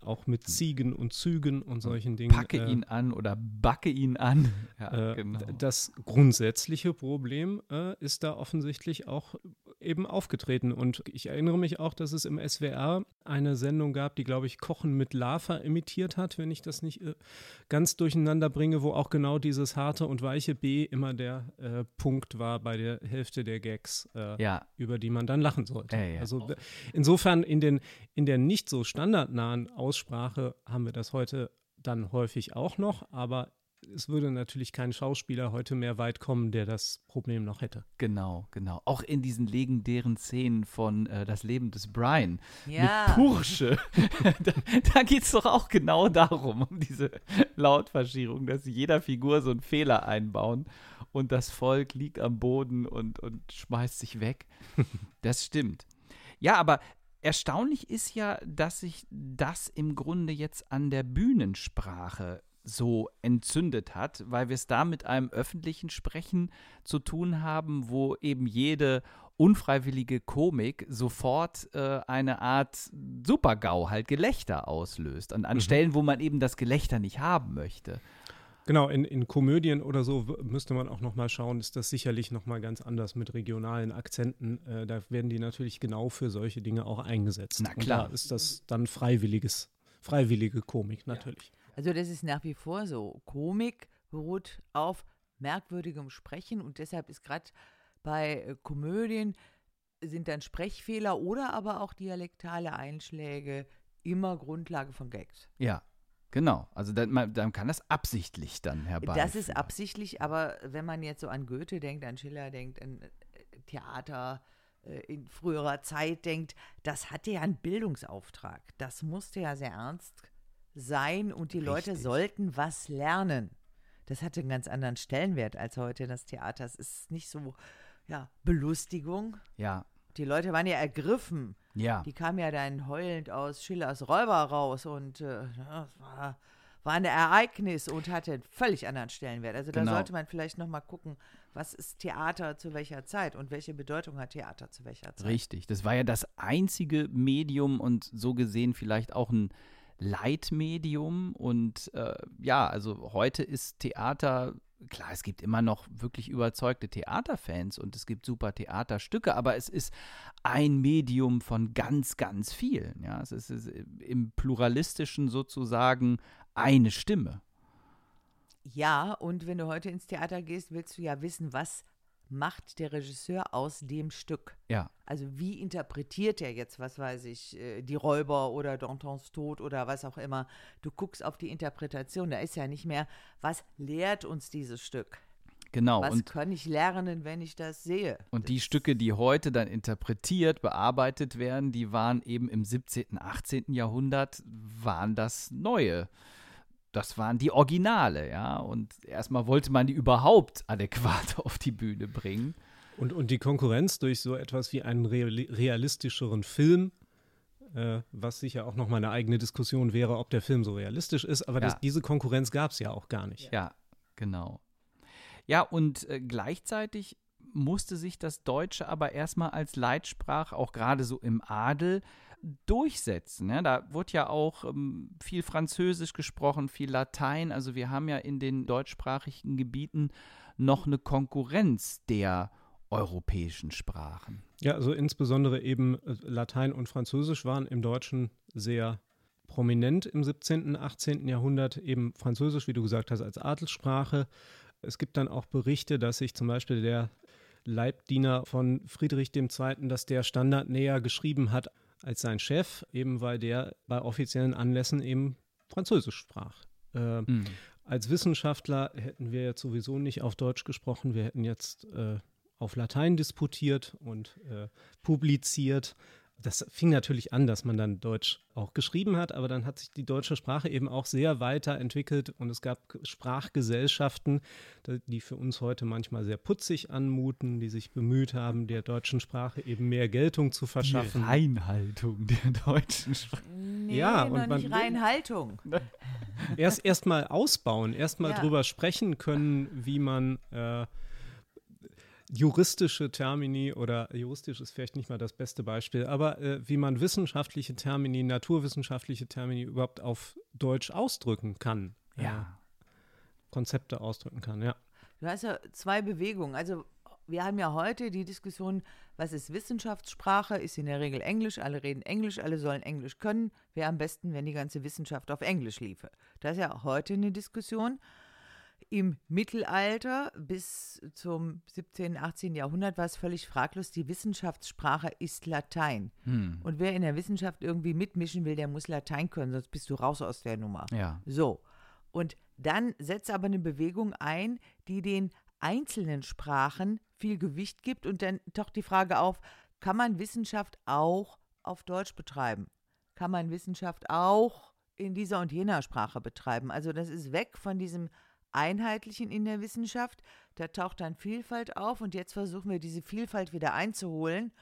auch mit Ziegen und Zügen und solchen Dingen. Packe äh, ihn an oder backe ihn an. Ja, äh, genau. Das grundsätzliche Problem äh, ist da offensichtlich auch eben aufgetreten. Und ich erinnere mich auch, dass es im SWR eine Sendung gab, die, glaube ich, Kochen mit Lava imitiert hat, wenn ich das nicht äh, ganz durcheinander bringe, wo auch genau dieses harte und weiche B immer der äh, Punkt war bei der Hälfte der Gags, äh, ja. über die man dann lachen sollte. Ja, ja. Also insofern in, den, in der nicht so standardnahen Aussprache haben wir das heute dann häufig auch noch, aber es würde natürlich kein Schauspieler heute mehr weit kommen, der das Problem noch hätte. Genau, genau. Auch in diesen legendären Szenen von äh, Das Leben des Brian Ja. mit Pursche. da da geht es doch auch genau darum, um diese Lautverschiebung, dass sie jeder Figur so einen Fehler einbauen und das Volk liegt am Boden und, und schmeißt sich weg. Das stimmt. Ja, aber erstaunlich ist ja, dass sich das im Grunde jetzt an der Bühnensprache so entzündet hat, weil wir es da mit einem öffentlichen Sprechen zu tun haben, wo eben jede unfreiwillige Komik sofort äh, eine Art Supergau, halt Gelächter auslöst. Und an Stellen, wo man eben das Gelächter nicht haben möchte. Genau, in, in Komödien oder so müsste man auch noch mal schauen, ist das sicherlich noch mal ganz anders mit regionalen Akzenten. Äh, da werden die natürlich genau für solche Dinge auch eingesetzt. Na klar. Und da ist das dann freiwilliges, freiwillige Komik natürlich. Also das ist nach wie vor so. Komik beruht auf merkwürdigem Sprechen und deshalb ist gerade bei äh, Komödien sind dann Sprechfehler oder aber auch dialektale Einschläge immer Grundlage von Gags. Ja, genau. Also dann, man, dann kann das absichtlich dann herbei. Das ist absichtlich, aber wenn man jetzt so an Goethe denkt, an Schiller denkt, an äh, Theater äh, in früherer Zeit denkt, das hatte ja einen Bildungsauftrag. Das musste ja sehr ernst sein und die Leute Richtig. sollten was lernen. Das hatte einen ganz anderen Stellenwert als heute das Theater. Es ist nicht so, ja, Belustigung. Ja, Die Leute waren ja ergriffen. ja. Die kamen ja dann heulend aus Schillers Räuber raus und äh, ja, es war, war ein Ereignis und hatte einen völlig anderen Stellenwert. Also da Genau. sollte man vielleicht noch mal gucken, was ist Theater zu welcher Zeit und welche Bedeutung hat Theater zu welcher Zeit. Richtig. Das war ja das einzige Medium und so gesehen vielleicht auch ein Leitmedium. Und äh, ja, also heute ist Theater, klar, es gibt immer noch wirklich überzeugte Theaterfans und es gibt super Theaterstücke, aber es ist ein Medium von ganz, ganz vielen. Ja, es ist, es ist im pluralistischen sozusagen eine Stimme. Ja, und wenn du heute ins Theater gehst, willst du ja wissen, was macht der Regisseur aus dem Stück. Ja, Also wie interpretiert er jetzt, was weiß ich, äh, die Räuber oder Dantons Tod oder was auch immer. Du guckst auf die Interpretation, da ist ja nicht mehr, was lehrt uns dieses Stück? genau. Was und kann ich lernen, wenn ich das sehe? Und die Stücke, die heute dann interpretiert, bearbeitet werden, die waren eben im 17., 18. Jahrhundert, waren das Neue. Das waren die Originale, ja. Und erstmal wollte man die überhaupt adäquat auf die Bühne bringen. Und, und die Konkurrenz durch so etwas wie einen reali realistischeren Film, äh, was sicher auch noch mal eine eigene Diskussion wäre, ob der Film so realistisch ist, aber Ja. das, diese Konkurrenz gab es ja auch gar nicht. Ja, genau. Ja, und äh, gleichzeitig musste sich das Deutsche aber erstmal als Leitsprache, auch gerade so im Adel, durchsetzen. Ja, da wurde ja auch ähm, viel Französisch gesprochen, viel Latein. Also wir haben ja in den deutschsprachigen Gebieten noch eine Konkurrenz der europäischen Sprachen. Ja, also insbesondere eben äh, Latein und Französisch waren im Deutschen sehr prominent im 17., 18. Jahrhundert. Eben Französisch, wie du gesagt hast, als Adelssprache. Es gibt dann auch Berichte, dass sich zum Beispiel der Leibdiener von Friedrich II., dass der Standard näher geschrieben hat als sein Chef, eben weil der bei offiziellen Anlässen eben Französisch sprach. Äh, Mhm. als Wissenschaftler hätten wir jetzt sowieso nicht auf Deutsch gesprochen, wir hätten jetzt äh, auf Latein disputiert und äh, publiziert. Das fing natürlich an, dass man dann Deutsch auch geschrieben hat, aber dann hat sich die deutsche Sprache eben auch sehr weiterentwickelt und es gab Sprachgesellschaften, die für uns heute manchmal sehr putzig anmuten, die sich bemüht haben, der deutschen Sprache eben mehr Geltung zu verschaffen. Reinhaltung der deutschen Sprache. Nee, Ja, noch und man- nicht Reinhaltung. erst erstmal ausbauen, erstmal Ja. drüber sprechen können, wie man äh, juristische Termini oder juristisch ist vielleicht nicht mal das beste Beispiel, aber äh, wie man wissenschaftliche Termini, naturwissenschaftliche Termini überhaupt auf Deutsch ausdrücken kann. äh, Ja. Konzepte ausdrücken kann, ja. Du hast ja zwei Bewegungen. Also wir haben ja heute die Diskussion, was ist Wissenschaftssprache? Ist in der Regel Englisch, alle reden Englisch, alle sollen Englisch können. Wäre am besten, wenn die ganze Wissenschaft auf Englisch liefe. Das ist ja auch heute eine Diskussion. Im Mittelalter bis zum 17., 18. Jahrhundert war es völlig fraglos, die Wissenschaftssprache ist Latein. Hm. Und wer in der Wissenschaft irgendwie mitmischen will, der muss Latein können, sonst bist du raus aus der Nummer. Ja. So. Und dann setzt aber eine Bewegung ein, die den einzelnen Sprachen viel Gewicht gibt und dann taucht die Frage auf, kann man Wissenschaft auch auf Deutsch betreiben? Kann man Wissenschaft auch in dieser und jener Sprache betreiben? Also das ist weg von diesem Einheitlichen in der Wissenschaft. Da taucht dann Vielfalt auf und jetzt versuchen wir diese Vielfalt wieder einzuholen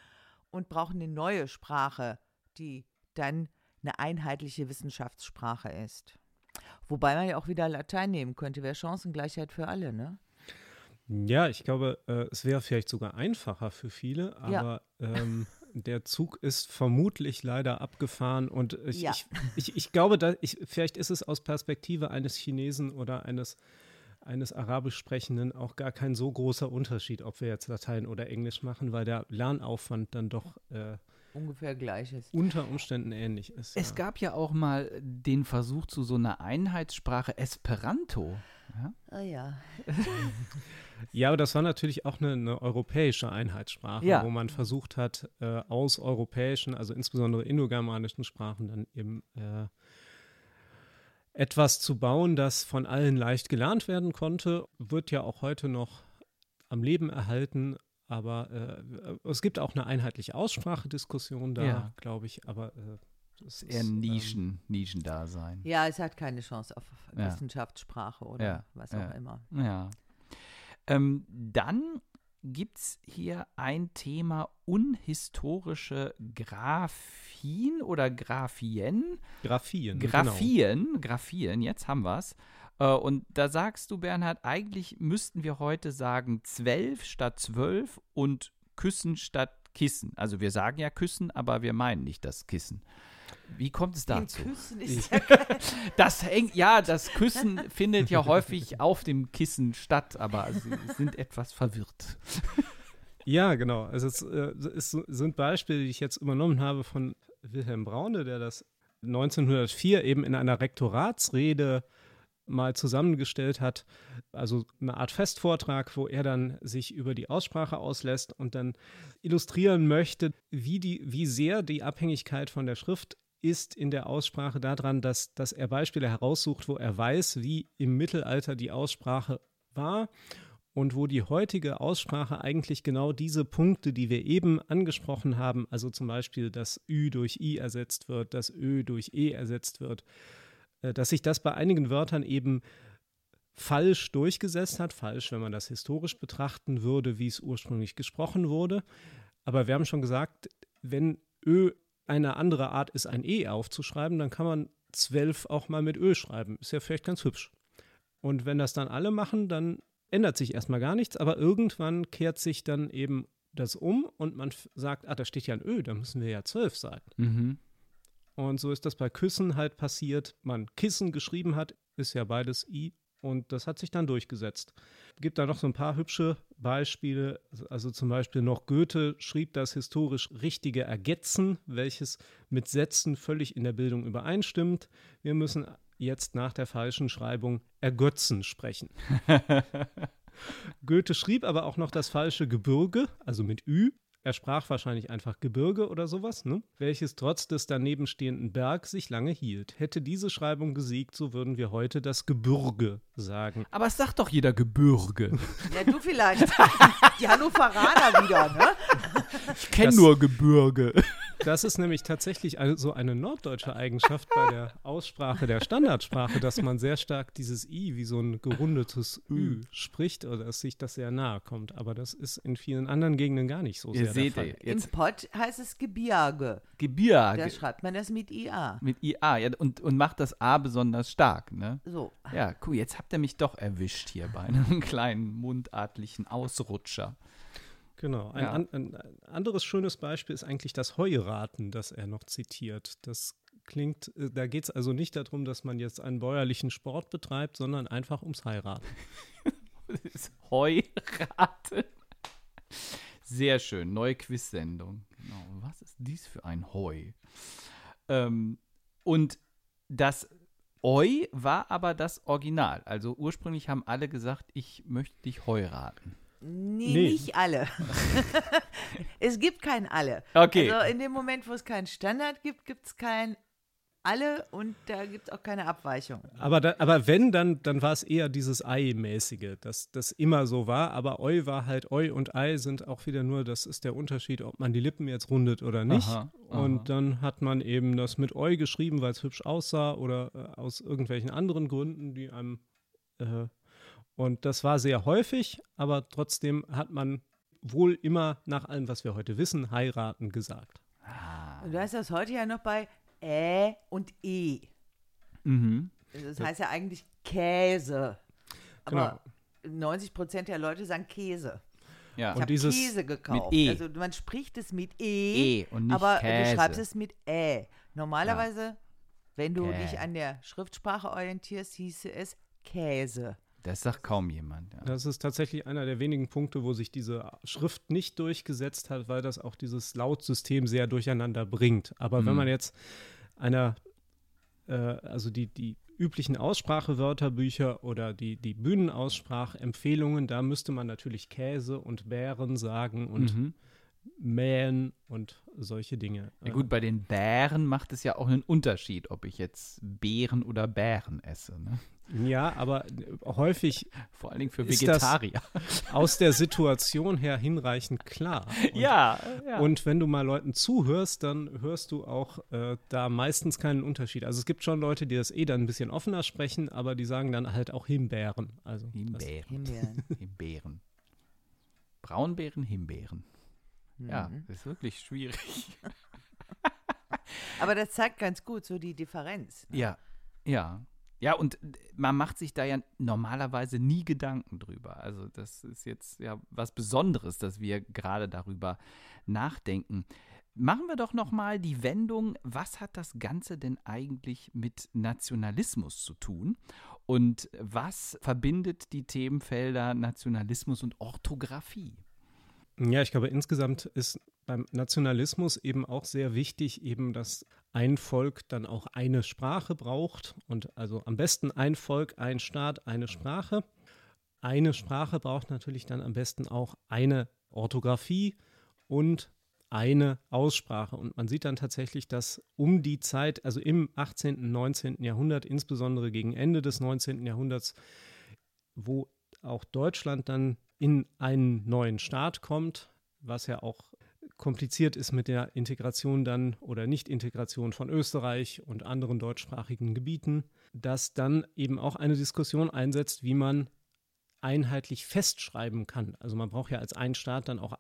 und brauchen eine neue Sprache, die dann eine einheitliche Wissenschaftssprache ist. Wobei man ja auch wieder Latein nehmen könnte, wäre Chancengleichheit für alle, ne? Ja, ich glaube, äh, es wäre vielleicht sogar einfacher für viele, aber ja. ähm, der Zug ist vermutlich leider abgefahren und ich, ja. ich, ich, ich, glaube, da, ich, vielleicht ist es aus Perspektive eines Chinesen oder eines, eines Arabisch Sprechenden auch gar kein so großer Unterschied, ob wir jetzt Latein oder Englisch machen, weil der Lernaufwand dann doch äh, ungefähr gleich ist. Unter Umständen ähnlich ist. Es ja. gab ja auch mal den Versuch zu so einer Einheitssprache Esperanto. Ja, oh ja. ja, aber das war natürlich auch eine, eine europäische Einheitssprache, ja. wo man versucht hat, äh, aus europäischen, also insbesondere indogermanischen Sprachen dann eben äh, etwas zu bauen, das von allen leicht gelernt werden konnte, wird ja auch heute noch am Leben erhalten, aber äh, es gibt auch eine einheitliche Aussprachediskussion da, ja. glaube ich. Aber äh, das ist eher Nischen, ähm, Nischendasein. Ja, es hat keine Chance auf ja. Wissenschaftssprache oder ja. was auch immer. Ja. Ähm, dann gibt es hier ein Thema unhistorische Graphien oder Graphien. Graphien. Graphien, genau. Graphien, jetzt haben wir es. Äh, und da sagst du, Bernhard, eigentlich müssten wir heute sagen zwölf statt zwölf und Küssen statt Kissen. Also wir sagen ja Küssen, aber wir meinen nicht das Kissen. Wie kommt es dazu? Küssen ist ja das hängt, ja, das Küssen findet ja häufig auf dem Kissen statt, aber sie sind etwas verwirrt. Ja, genau. Also es, äh, es sind Beispiele, die ich jetzt übernommen habe von Wilhelm Braune, der das 1904 eben in einer Rektoratsrede mal zusammengestellt hat. Also eine Art Festvortrag, wo er dann sich über die Aussprache auslässt und dann illustrieren möchte, wie, die, wie sehr die Abhängigkeit von der Schrift ist in der Aussprache daran, dass, dass er Beispiele heraussucht, wo er weiß, wie im Mittelalter die Aussprache war und wo die heutige Aussprache eigentlich genau diese Punkte, die wir eben angesprochen haben, also zum Beispiel, dass Ü durch I ersetzt wird, dass Ö durch E ersetzt wird, äh, dass sich das bei einigen Wörtern eben falsch durchgesetzt hat. Falsch, wenn man das historisch betrachten würde, wie es ursprünglich gesprochen wurde. Aber wir haben schon gesagt, wenn Ö eine andere Art ist, ein E aufzuschreiben, dann kann man zwölf auch mal mit Ö schreiben. Ist ja vielleicht ganz hübsch. Und wenn das dann alle machen, dann ändert sich erstmal gar nichts, aber irgendwann kehrt sich dann eben das um und man sagt, ah, da steht ja ein Ö, da müssen wir ja zwölf sein. Mhm. Und so ist das bei Küssen halt passiert. Man Kissen geschrieben hat, ist ja beides I. Und das hat sich dann durchgesetzt. Gibt da noch so ein paar hübsche Beispiele. Also zum Beispiel noch Goethe schrieb das historisch richtige Ergetzen, welches mit Sätzen völlig in der Bildung übereinstimmt. Wir müssen jetzt nach der falschen Schreibung Ergötzen sprechen. Goethe schrieb aber auch noch das falsche Gebirge, also mit Ü, er sprach wahrscheinlich einfach Gebirge oder sowas, ne? welches trotz des daneben stehenden Berg sich lange hielt. Hätte diese Schreibung gesiegt, so würden wir heute das Gebürge sagen. Aber es sagt doch jeder Gebürge. Ja, du vielleicht. Die Hannoveraner wieder, ne? Ich kenne nur Gebürge. Das ist nämlich tatsächlich eine, so eine norddeutsche Eigenschaft bei der Aussprache der Standardsprache, dass man sehr stark dieses I wie so ein gerundetes Ü spricht oder dass sich das sehr nahe kommt. Aber das ist in vielen anderen Gegenden gar nicht so Ihr sehr seht der Fall. Im Pott heißt es Gebirge. Gebirge. Da schreibt man das mit IA. Mit IA, ja, und, und macht das A besonders stark, ne? So. Ja, cool, jetzt habt ihr mich doch erwischt hier bei einem kleinen mundartlichen Ausrutscher. Genau. Ein, ja. an, ein, anderes schönes Beispiel ist eigentlich das Heuraten, das er noch zitiert. Das klingt, äh, da geht es also nicht darum, dass man jetzt einen bäuerlichen Sport betreibt, sondern einfach ums Heiraten. Heuraten. Sehr schön. Neue Quiz-Sendung. Genau. Was ist dies für ein Heu? Ähm, und das Eu war aber das Original. Also ursprünglich haben alle gesagt, ich möchte dich heiraten. Nee, nee, nicht alle. es gibt kein alle. Okay. Also in dem Moment, wo es keinen Standard gibt, gibt es kein alle und da gibt es auch keine Abweichung. Aber, da, aber wenn, dann, dann war es eher dieses Ei-mäßige, dass das immer so war. Aber Eu war halt, Eu und Ei sind auch wieder nur, das ist der Unterschied, ob man die Lippen jetzt rundet oder nicht. Aha, aha. Und dann hat man eben das mit Eu geschrieben, weil es hübsch aussah oder äh, aus irgendwelchen anderen Gründen, die einem. Äh, und das war sehr häufig, aber trotzdem hat man wohl immer nach allem, was wir heute wissen, heiraten gesagt. Und du hast das heute ja noch bei Ä und E. Mhm. Also Das heißt ja eigentlich Käse. Aber Genau. 90 Prozent der Leute sagen Käse. Ja. Ich habe Käse gekauft. E. Also man spricht es mit E, E und nicht aber Käse. du schreibst es mit Ä. Normalerweise, wenn du Kä. dich an der Schriftsprache orientierst, hieße es Käse. Das sagt kaum jemand. Ja. Das ist tatsächlich einer der wenigen Punkte, wo sich diese Schrift nicht durchgesetzt hat, weil das auch dieses Lautsystem sehr durcheinander bringt. Aber wenn Mhm. man jetzt einer, äh, also die, die üblichen Aussprachewörterbücher oder die, die Bühnenaussprachempfehlungen, da müsste man natürlich Käse und Bären sagen und Mhm. mähen und solche Dinge. Ja gut, bei den Bären macht es ja auch einen Unterschied, ob ich jetzt Beeren oder Bären esse. Ne? Ja, aber häufig Vor allen Dingen für Ist das- Vegetarier. aus der Situation her hinreichend klar. Und ja, ja. Und wenn du mal Leuten zuhörst, dann hörst du auch äh, da meistens keinen Unterschied. Also es gibt schon Leute, die das eh dann ein bisschen offener sprechen, aber die sagen dann halt auch Himbeeren. Also Himbeeren. Himbeeren. Himbeeren. Braunbeeren, Himbeeren. Ja, Mhm. das ist wirklich schwierig. Aber das zeigt ganz gut so die Differenz. ne? Ja, ja. Ja, und man macht sich da ja normalerweise nie Gedanken drüber. Also das ist jetzt ja was Besonderes, dass wir gerade darüber nachdenken. Machen wir doch noch mal die Wendung, was hat das Ganze denn eigentlich mit Nationalismus zu tun? Und was verbindet die Themenfelder Nationalismus und Orthographie? ja, ich glaube, insgesamt ist beim Nationalismus eben auch sehr wichtig, eben, dass ein Volk dann auch eine Sprache braucht und also am besten ein Volk, ein Staat, eine Sprache. Eine Sprache braucht natürlich dann am besten auch eine Orthographie und eine Aussprache. Und man sieht dann tatsächlich, dass um die Zeit, also im 18., und 19. Jahrhundert, insbesondere gegen Ende des 19. Jahrhunderts, wo auch Deutschland dann in einen neuen Staat kommt, was ja auch kompliziert ist mit der Integration dann oder Nicht-Integration von Österreich und anderen deutschsprachigen Gebieten, dass dann eben auch eine Diskussion einsetzt, wie man einheitlich festschreiben kann. Also man braucht ja als ein Staat dann auch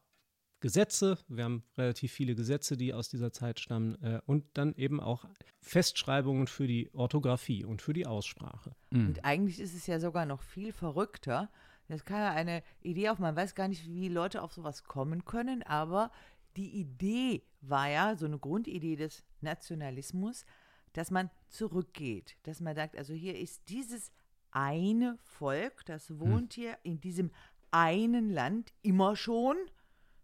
Gesetze. Wir haben relativ viele Gesetze, die aus dieser Zeit stammen. Äh, und dann eben auch Festschreibungen für die Orthographie und für die Aussprache. Hm. Und eigentlich ist es ja sogar noch viel verrückter. Das kann ja eine Idee auf, man weiß gar nicht, wie Leute auf sowas kommen können, aber die Idee war ja, so eine Grundidee des Nationalismus, dass man zurückgeht, dass man sagt, also hier ist dieses eine Volk, das wohnt hier in diesem einen Land immer schon,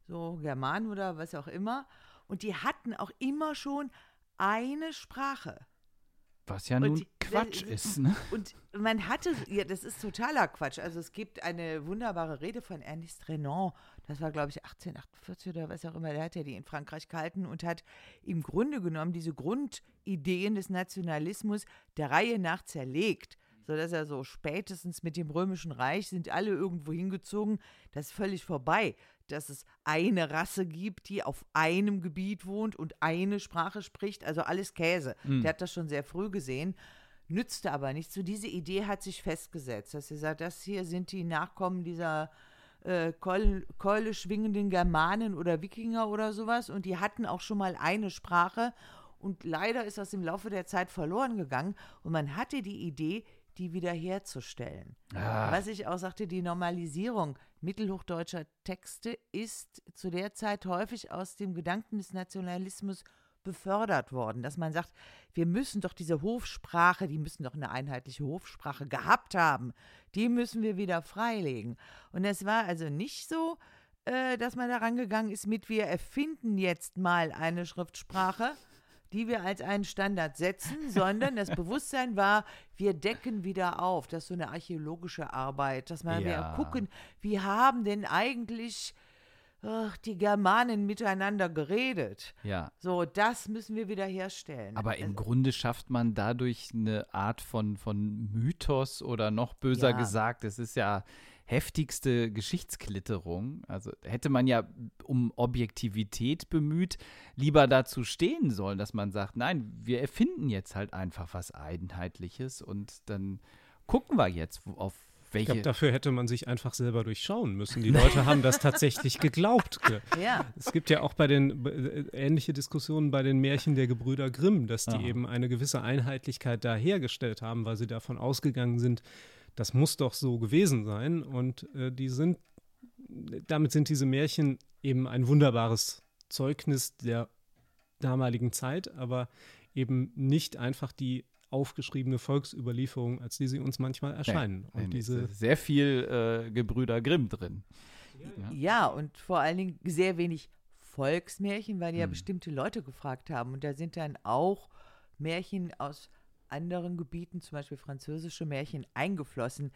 so Germanen oder was auch immer, und die hatten auch immer schon eine Sprache. Was ja Und nun Quatsch das- ist, ne? Und man hatte, ja, das ist totaler Quatsch. Also es gibt eine wunderbare Rede von Ernest Renan, das war glaube ich 1848 oder was auch immer, der hat ja die in Frankreich gehalten und hat im Grunde genommen diese Grundideen des Nationalismus der Reihe nach zerlegt. Sodass er so spätestens mit dem Römischen Reich sind alle irgendwo hingezogen. Das ist völlig vorbei, dass es eine Rasse gibt, die auf einem Gebiet wohnt und eine Sprache spricht. Also alles Käse. Der hat das schon sehr früh gesehen nützte aber nichts. So diese Idee hat sich festgesetzt, dass sie sagt, das hier sind die Nachkommen dieser äh, Keule, Keule schwingenden Germanen oder Wikinger oder sowas und die hatten auch schon mal eine Sprache und leider ist das im Laufe der Zeit verloren gegangen und man hatte die Idee, die wiederherzustellen. Ah. Was ich auch sagte, die Normalisierung mittelhochdeutscher Texte ist zu der Zeit häufig aus dem Gedanken des Nationalismus befördert worden, dass man sagt, wir müssen doch diese Hofsprache, die müssen doch eine einheitliche Hofsprache gehabt haben, die müssen wir wieder freilegen. Und es war also nicht so, äh, dass man daran gegangen ist mit, wir erfinden jetzt mal eine Schriftsprache, die wir als einen Standard setzen, sondern das Bewusstsein war, wir decken wieder auf. Das ist so eine archäologische Arbeit, dass man Ja. wir gucken, wie haben denn eigentlich ach, die Germanen miteinander geredet. Ja. So, das müssen wir wieder herstellen. Aber im Also, Grunde schafft man dadurch eine Art von, von Mythos oder noch böser Ja. gesagt, es ist ja heftigste Geschichtsklitterung. Also hätte man ja um Objektivität bemüht, lieber dazu stehen sollen, dass man sagt, nein, wir erfinden jetzt halt einfach was Einheitliches und dann gucken wir jetzt, wo- auf Ich welche. glaube, dafür hätte man sich einfach selber durchschauen müssen. Die Leute haben das tatsächlich geglaubt. ja, Es gibt ja auch bei den äh, ähnliche Diskussionen bei den Märchen der Gebrüder Grimm, dass die Aha. eben eine gewisse Einheitlichkeit da hergestellt haben, weil sie davon ausgegangen sind, das muss doch so gewesen sein. Und äh, die sind, damit sind diese Märchen eben ein wunderbares Zeugnis der damaligen Zeit, aber eben nicht einfach die aufgeschriebene Volksüberlieferung, als die sie uns manchmal erscheinen. Nein, Und es diese sehr viel äh, Gebrüder Grimm drin. Ja. ja, und vor allen Dingen sehr wenig Volksmärchen, weil die ja Hm. bestimmte Leute gefragt haben. Und da sind dann auch Märchen aus anderen Gebieten, zum Beispiel französische Märchen, eingeflossen,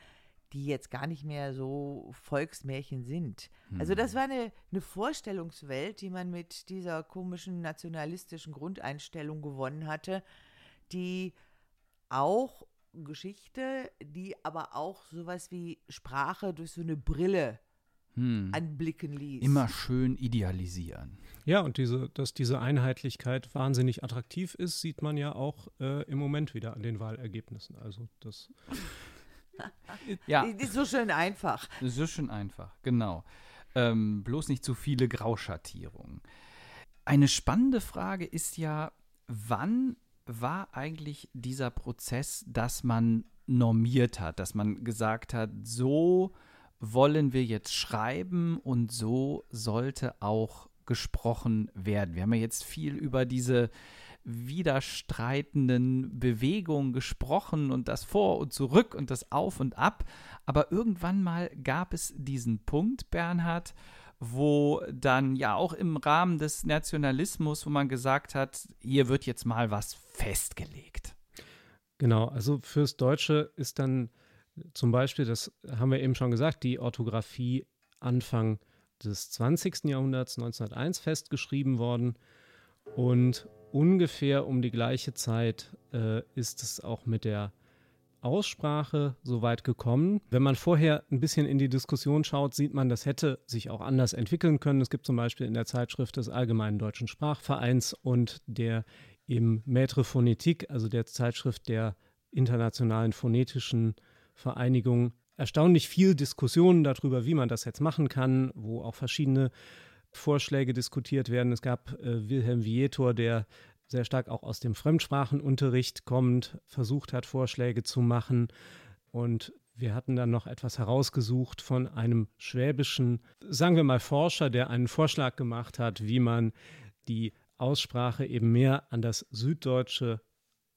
die jetzt gar nicht mehr so Volksmärchen sind. Also Hm. das war eine, eine Vorstellungswelt, die man mit dieser komischen nationalistischen Grundeinstellung gewonnen hatte, die auch Geschichte, die aber auch sowas wie Sprache durch so eine Brille Hm. anblicken ließ. Immer schön idealisieren. Ja, und diese, dass diese Einheitlichkeit wahnsinnig attraktiv ist, sieht man ja auch äh, im Moment wieder an den Wahlergebnissen. Also das Ja, ist so schön einfach. ist schon einfach, genau. Ähm, bloß nicht zu viele Grauschattierungen. Eine spannende Frage ist ja, wann war eigentlich dieser Prozess, dass man normiert hat, dass man gesagt hat, so wollen wir jetzt schreiben und so sollte auch gesprochen werden. Wir haben ja jetzt viel über diese widerstreitenden Bewegungen gesprochen und das Vor und Zurück und das Auf und Ab. Aber irgendwann mal gab es diesen Punkt, Bernhard, wo dann ja auch im Rahmen des Nationalismus, wo man gesagt hat, hier wird jetzt mal was festgelegt. Genau, also fürs Deutsche ist dann zum Beispiel, das haben wir eben schon gesagt, die Orthographie Anfang des 20. Jahrhunderts, 1901, festgeschrieben worden. Und ungefähr um die gleiche Zeit äh, ist es auch mit der Aussprache so weit gekommen. Wenn man vorher ein bisschen in die Diskussion schaut, sieht man, das hätte sich auch anders entwickeln können. Es gibt zum Beispiel in der Zeitschrift des Allgemeinen Deutschen Sprachvereins und der im Maître Phonétique, also der Zeitschrift der Internationalen Phonetischen Vereinigung, erstaunlich viel Diskussionen darüber, wie man das jetzt machen kann, wo auch verschiedene Vorschläge diskutiert werden. Es gab äh, Wilhelm Vietor, der sehr stark auch aus dem Fremdsprachenunterricht kommt, versucht hat, Vorschläge zu machen. Und wir hatten dann noch etwas herausgesucht von einem schwäbischen, sagen wir mal, Forscher, der einen Vorschlag gemacht hat, wie man die Aussprache eben mehr an das Süddeutsche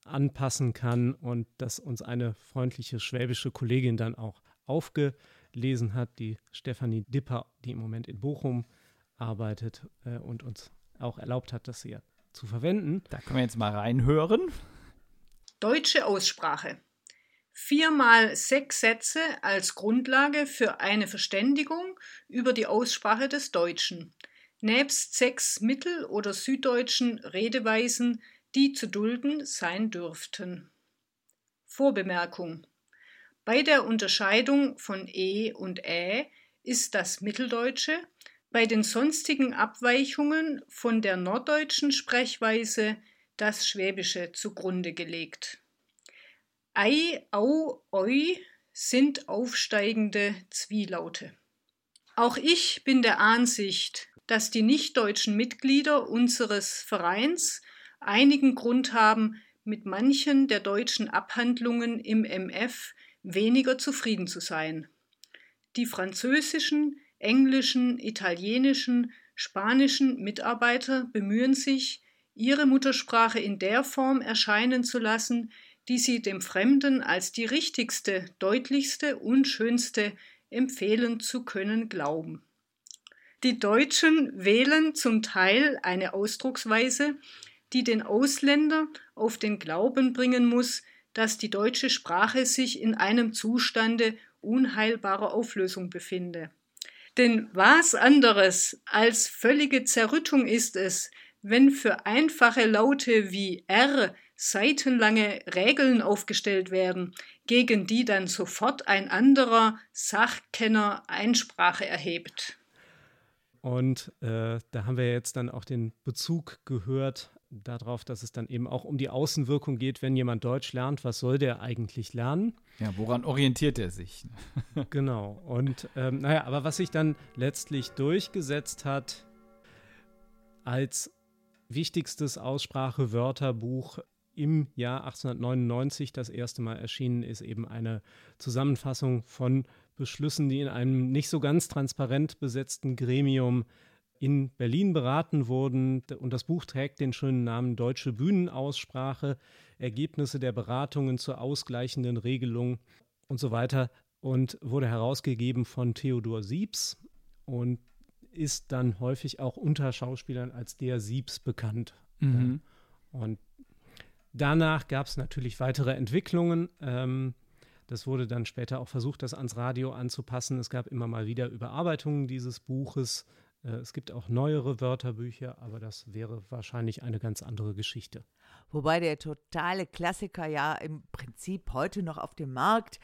anpassen kann und das uns eine freundliche schwäbische Kollegin dann auch aufgelesen hat, die Stefanie Dipper, die im Moment in Bochum arbeitet äh, und uns auch erlaubt hat, das hier zu verwenden. Da können wir jetzt mal reinhören. Deutsche Aussprache. Viermal sechs Sätze als Grundlage für eine Verständigung über die Aussprache des Deutschen, nebst sechs mittel- oder süddeutschen Redeweisen, die zu dulden sein dürften. Vorbemerkung. Bei der Unterscheidung von E und Ä ist das Mitteldeutsche bei den sonstigen Abweichungen von der norddeutschen Sprechweise das Schwäbische zugrunde gelegt. Ei, au, oi sind aufsteigende Zwielaute. Auch ich bin der Ansicht, dass die nichtdeutschen Mitglieder unseres Vereins einigen Grund haben, mit manchen der deutschen Abhandlungen im MF weniger zufrieden zu sein. Die französischen, englischen, italienischen, spanischen Mitarbeiter bemühen sich, ihre Muttersprache in der Form erscheinen zu lassen, die sie dem Fremden als die richtigste, deutlichste und schönste empfehlen zu können glauben. Die Deutschen wählen zum Teil eine Ausdrucksweise, die den Ausländer auf den Glauben bringen muss, dass die deutsche Sprache sich in einem Zustande unheilbarer Auflösung befinde. Denn was anderes als völlige Zerrüttung ist es, wenn für einfache Laute wie R seitenlange Regeln aufgestellt werden, gegen die dann sofort ein anderer Sachkenner Einsprache erhebt. Und äh, da haben wir jetzt dann auch den Bezug gehört darauf, dass es dann eben auch um die Außenwirkung geht, wenn jemand Deutsch lernt, was soll der eigentlich lernen? Ja, woran orientiert er sich? genau. Und ähm, naja, aber was sich dann letztlich durchgesetzt hat als wichtigstes Aussprachewörterbuch im Jahr 1899 das erste Mal erschienen ist, eben eine Zusammenfassung von Beschlüssen, die in einem nicht so ganz transparent besetzten Gremium in Berlin beraten wurden. Und das Buch trägt den schönen Namen Deutsche Bühnenaussprache, Ergebnisse der Beratungen zur ausgleichenden Regelung und so weiter und wurde herausgegeben von Theodor Siebs und ist dann häufig auch unter Schauspielern als der Siebs bekannt. Mhm. Und danach gab es natürlich weitere Entwicklungen. Ähm, das wurde dann später auch versucht, das ans Radio anzupassen. Es gab immer mal wieder Überarbeitungen dieses Buches. Äh, es gibt auch neuere Wörterbücher, aber das wäre wahrscheinlich eine ganz andere Geschichte. Wobei der totale Klassiker ja im Prinzip heute noch auf dem Markt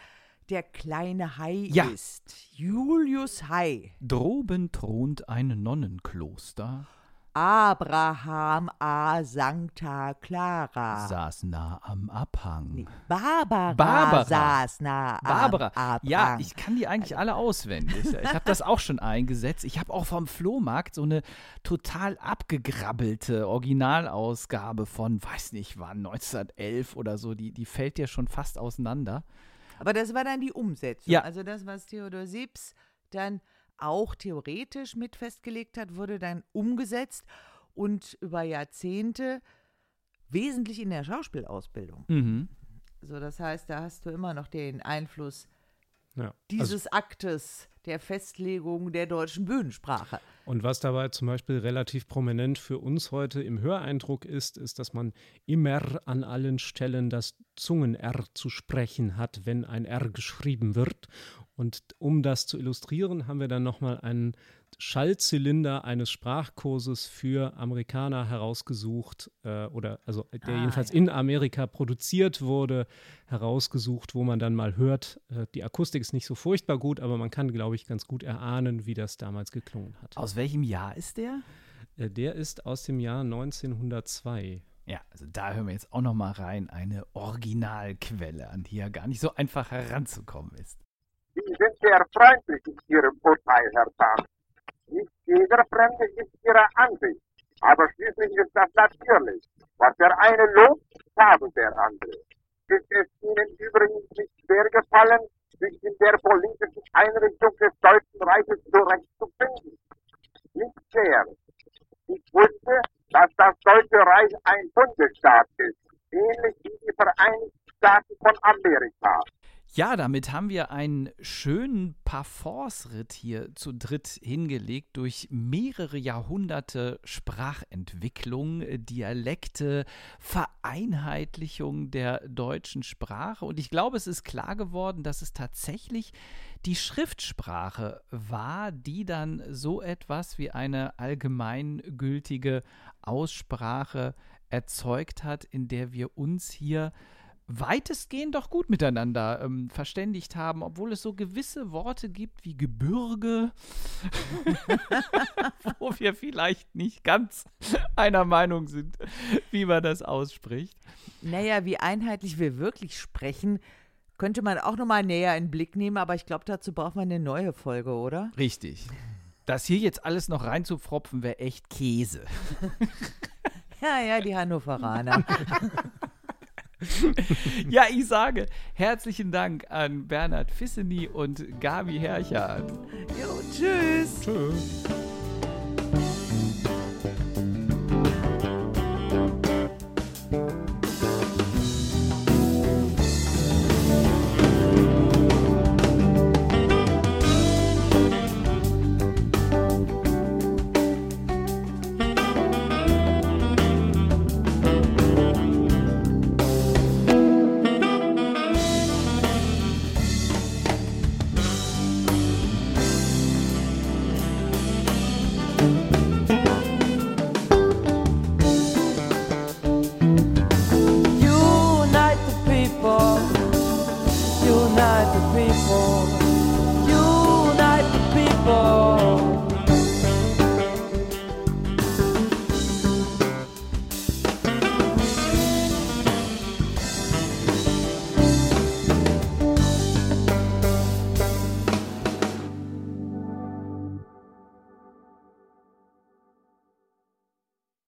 der kleine Hai ja. ist. Julius Hai. Droben thront ein Nonnenkloster. Abraham a Sancta Clara. Saß nah am Abhang. Nee, Barbara, Barbara saß nah Barbara. am Abhang. Ja, ich kann die eigentlich alle auswendig. Ich habe das auch schon eingesetzt. Ich habe auch vom Flohmarkt so eine total abgegrabbelte Originalausgabe von, weiß nicht wann, 1911 oder so. Die, die fällt dir schon fast auseinander. Aber das war dann die Umsetzung. Ja. Also das, was Theodor Siebs dann auch theoretisch mit festgelegt hat, wurde dann umgesetzt und über Jahrzehnte wesentlich in der Schauspielausbildung. Mhm. So, das heißt, da hast du immer noch den Einfluss ja. dieses also, Aktes der Festlegung der deutschen Bühnensprache. Und was dabei zum Beispiel relativ prominent für uns heute im Höreindruck ist, ist, dass man immer an allen Stellen das Zungen-R zu sprechen hat, wenn ein R geschrieben wird. Und um das zu illustrieren, haben wir dann nochmal einen Schallzylinder eines Sprachkurses für Amerikaner herausgesucht, äh, oder also der ah, jedenfalls ja. in Amerika produziert wurde, herausgesucht, wo man dann mal hört. Äh, die Akustik ist nicht so furchtbar gut, aber man kann, glaube ich, ganz gut erahnen, wie das damals geklungen hat. Aus welchem Jahr ist der? Äh, der ist aus dem Jahr 1902. Ja, also da hören wir jetzt auch noch mal rein, eine Originalquelle, an die ja gar nicht so einfach heranzukommen ist. Sind sehr freundlich in Ihrem Urteil, Herr Tag. Nicht jeder Fremde ist Ihrer Ansicht, aber schließlich ist das natürlich. Was der eine lobt, schadet der andere. Ist es Ihnen übrigens nicht schwer gefallen, sich in der politischen Einrichtung des Deutschen Reiches zurechtzufinden? Nicht sehr. Ich wusste, dass das Deutsche Reich ein Bundesstaat ist, ähnlich wie die Vereinigten Staaten von Amerika. Ja, damit haben wir einen schönen Parforce-Ritt hier zu dritt hingelegt durch mehrere Jahrhunderte Sprachentwicklung, Dialekte, Vereinheitlichung der deutschen Sprache. Und ich glaube, es ist klar geworden, dass es tatsächlich die Schriftsprache war, die dann so etwas wie eine allgemeingültige Aussprache erzeugt hat, in der wir uns hier weitestgehend doch gut miteinander ähm, verständigt haben, obwohl es so gewisse Worte gibt wie Gebirge, wo wir vielleicht nicht ganz einer Meinung sind, wie man das ausspricht. Naja, wie einheitlich wir wirklich sprechen, könnte man auch nochmal näher in den Blick nehmen, aber ich glaube, dazu braucht man eine neue Folge, oder? Richtig. Das hier jetzt alles noch reinzupfropfen, wäre echt Käse. ja, ja, die Hannoveraner. ja, ich sage herzlichen Dank an Bernhard Fisseny und Gabi Herchard. Jo, tschüss. Tschüss.